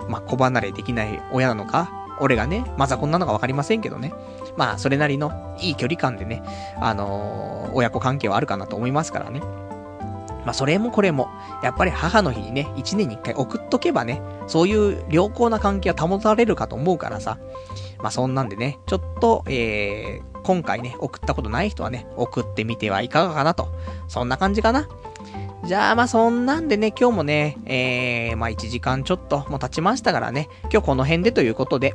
Speaker 1: ー、まあ子離れできない親なのか、俺がね、まだこんなのかわかりませんけどね。まあそれなりのいい距離感でね、あのー、親子関係はあるかなと思いますからね。まあ、それもこれも、やっぱり母の日にね、一年に一回送っとけばね、そういう良好な関係は保たれるかと思うからさ。まあ、そんなんでね、ちょっと、えー、今回ね、送ったことない人はね、送ってみてはいかがかなと。そんな感じかな。じゃあ、まあ、そんなんでね、今日もね、えー、まあ、1時間ちょっともう経ちましたからね、今日この辺でということで。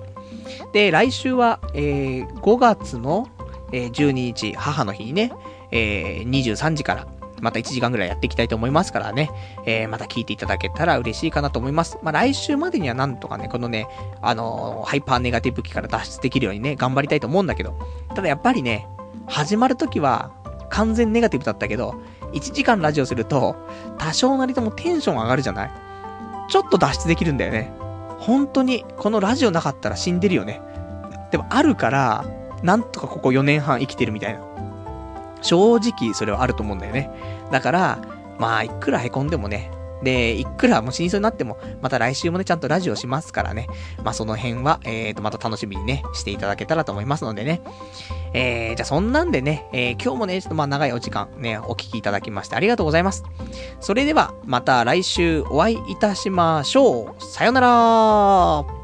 Speaker 1: で、来週は、えー、5月の、えー、12日、母の日にね、えー、23時から、また1時間ぐらいやっていきたいと思いますからね、えー、また聞いていただけたら嬉しいかなと思います。まあ、来週までにはなんとかね、このね、あのー、ハイパーネガティブ期から脱出できるようにね、頑張りたいと思うんだけど、ただやっぱりね、始まるときは、完全ネガティブだったけど、1時間ラジオすると、多少なりともテンション上がるじゃない？ちょっと脱出できるんだよね。本当に、このラジオなかったら死んでるよね。でもあるから、なんとかここ4年半生きてるみたいな。正直それはあると思うんだよね。だから、まあ、いくら凹んでもね、で、いくらもう死にそうになっても、また来週もね、ちゃんとラジオしますからね。まあ、その辺は、えーと、また楽しみにね、していただけたらと思いますのでね。えー、じゃあそんなんでね、えー、今日もね、ちょっとまあ長いお時間ね、お聞きいただきましてありがとうございます。それでは、また来週お会いいたしましょう。さよなら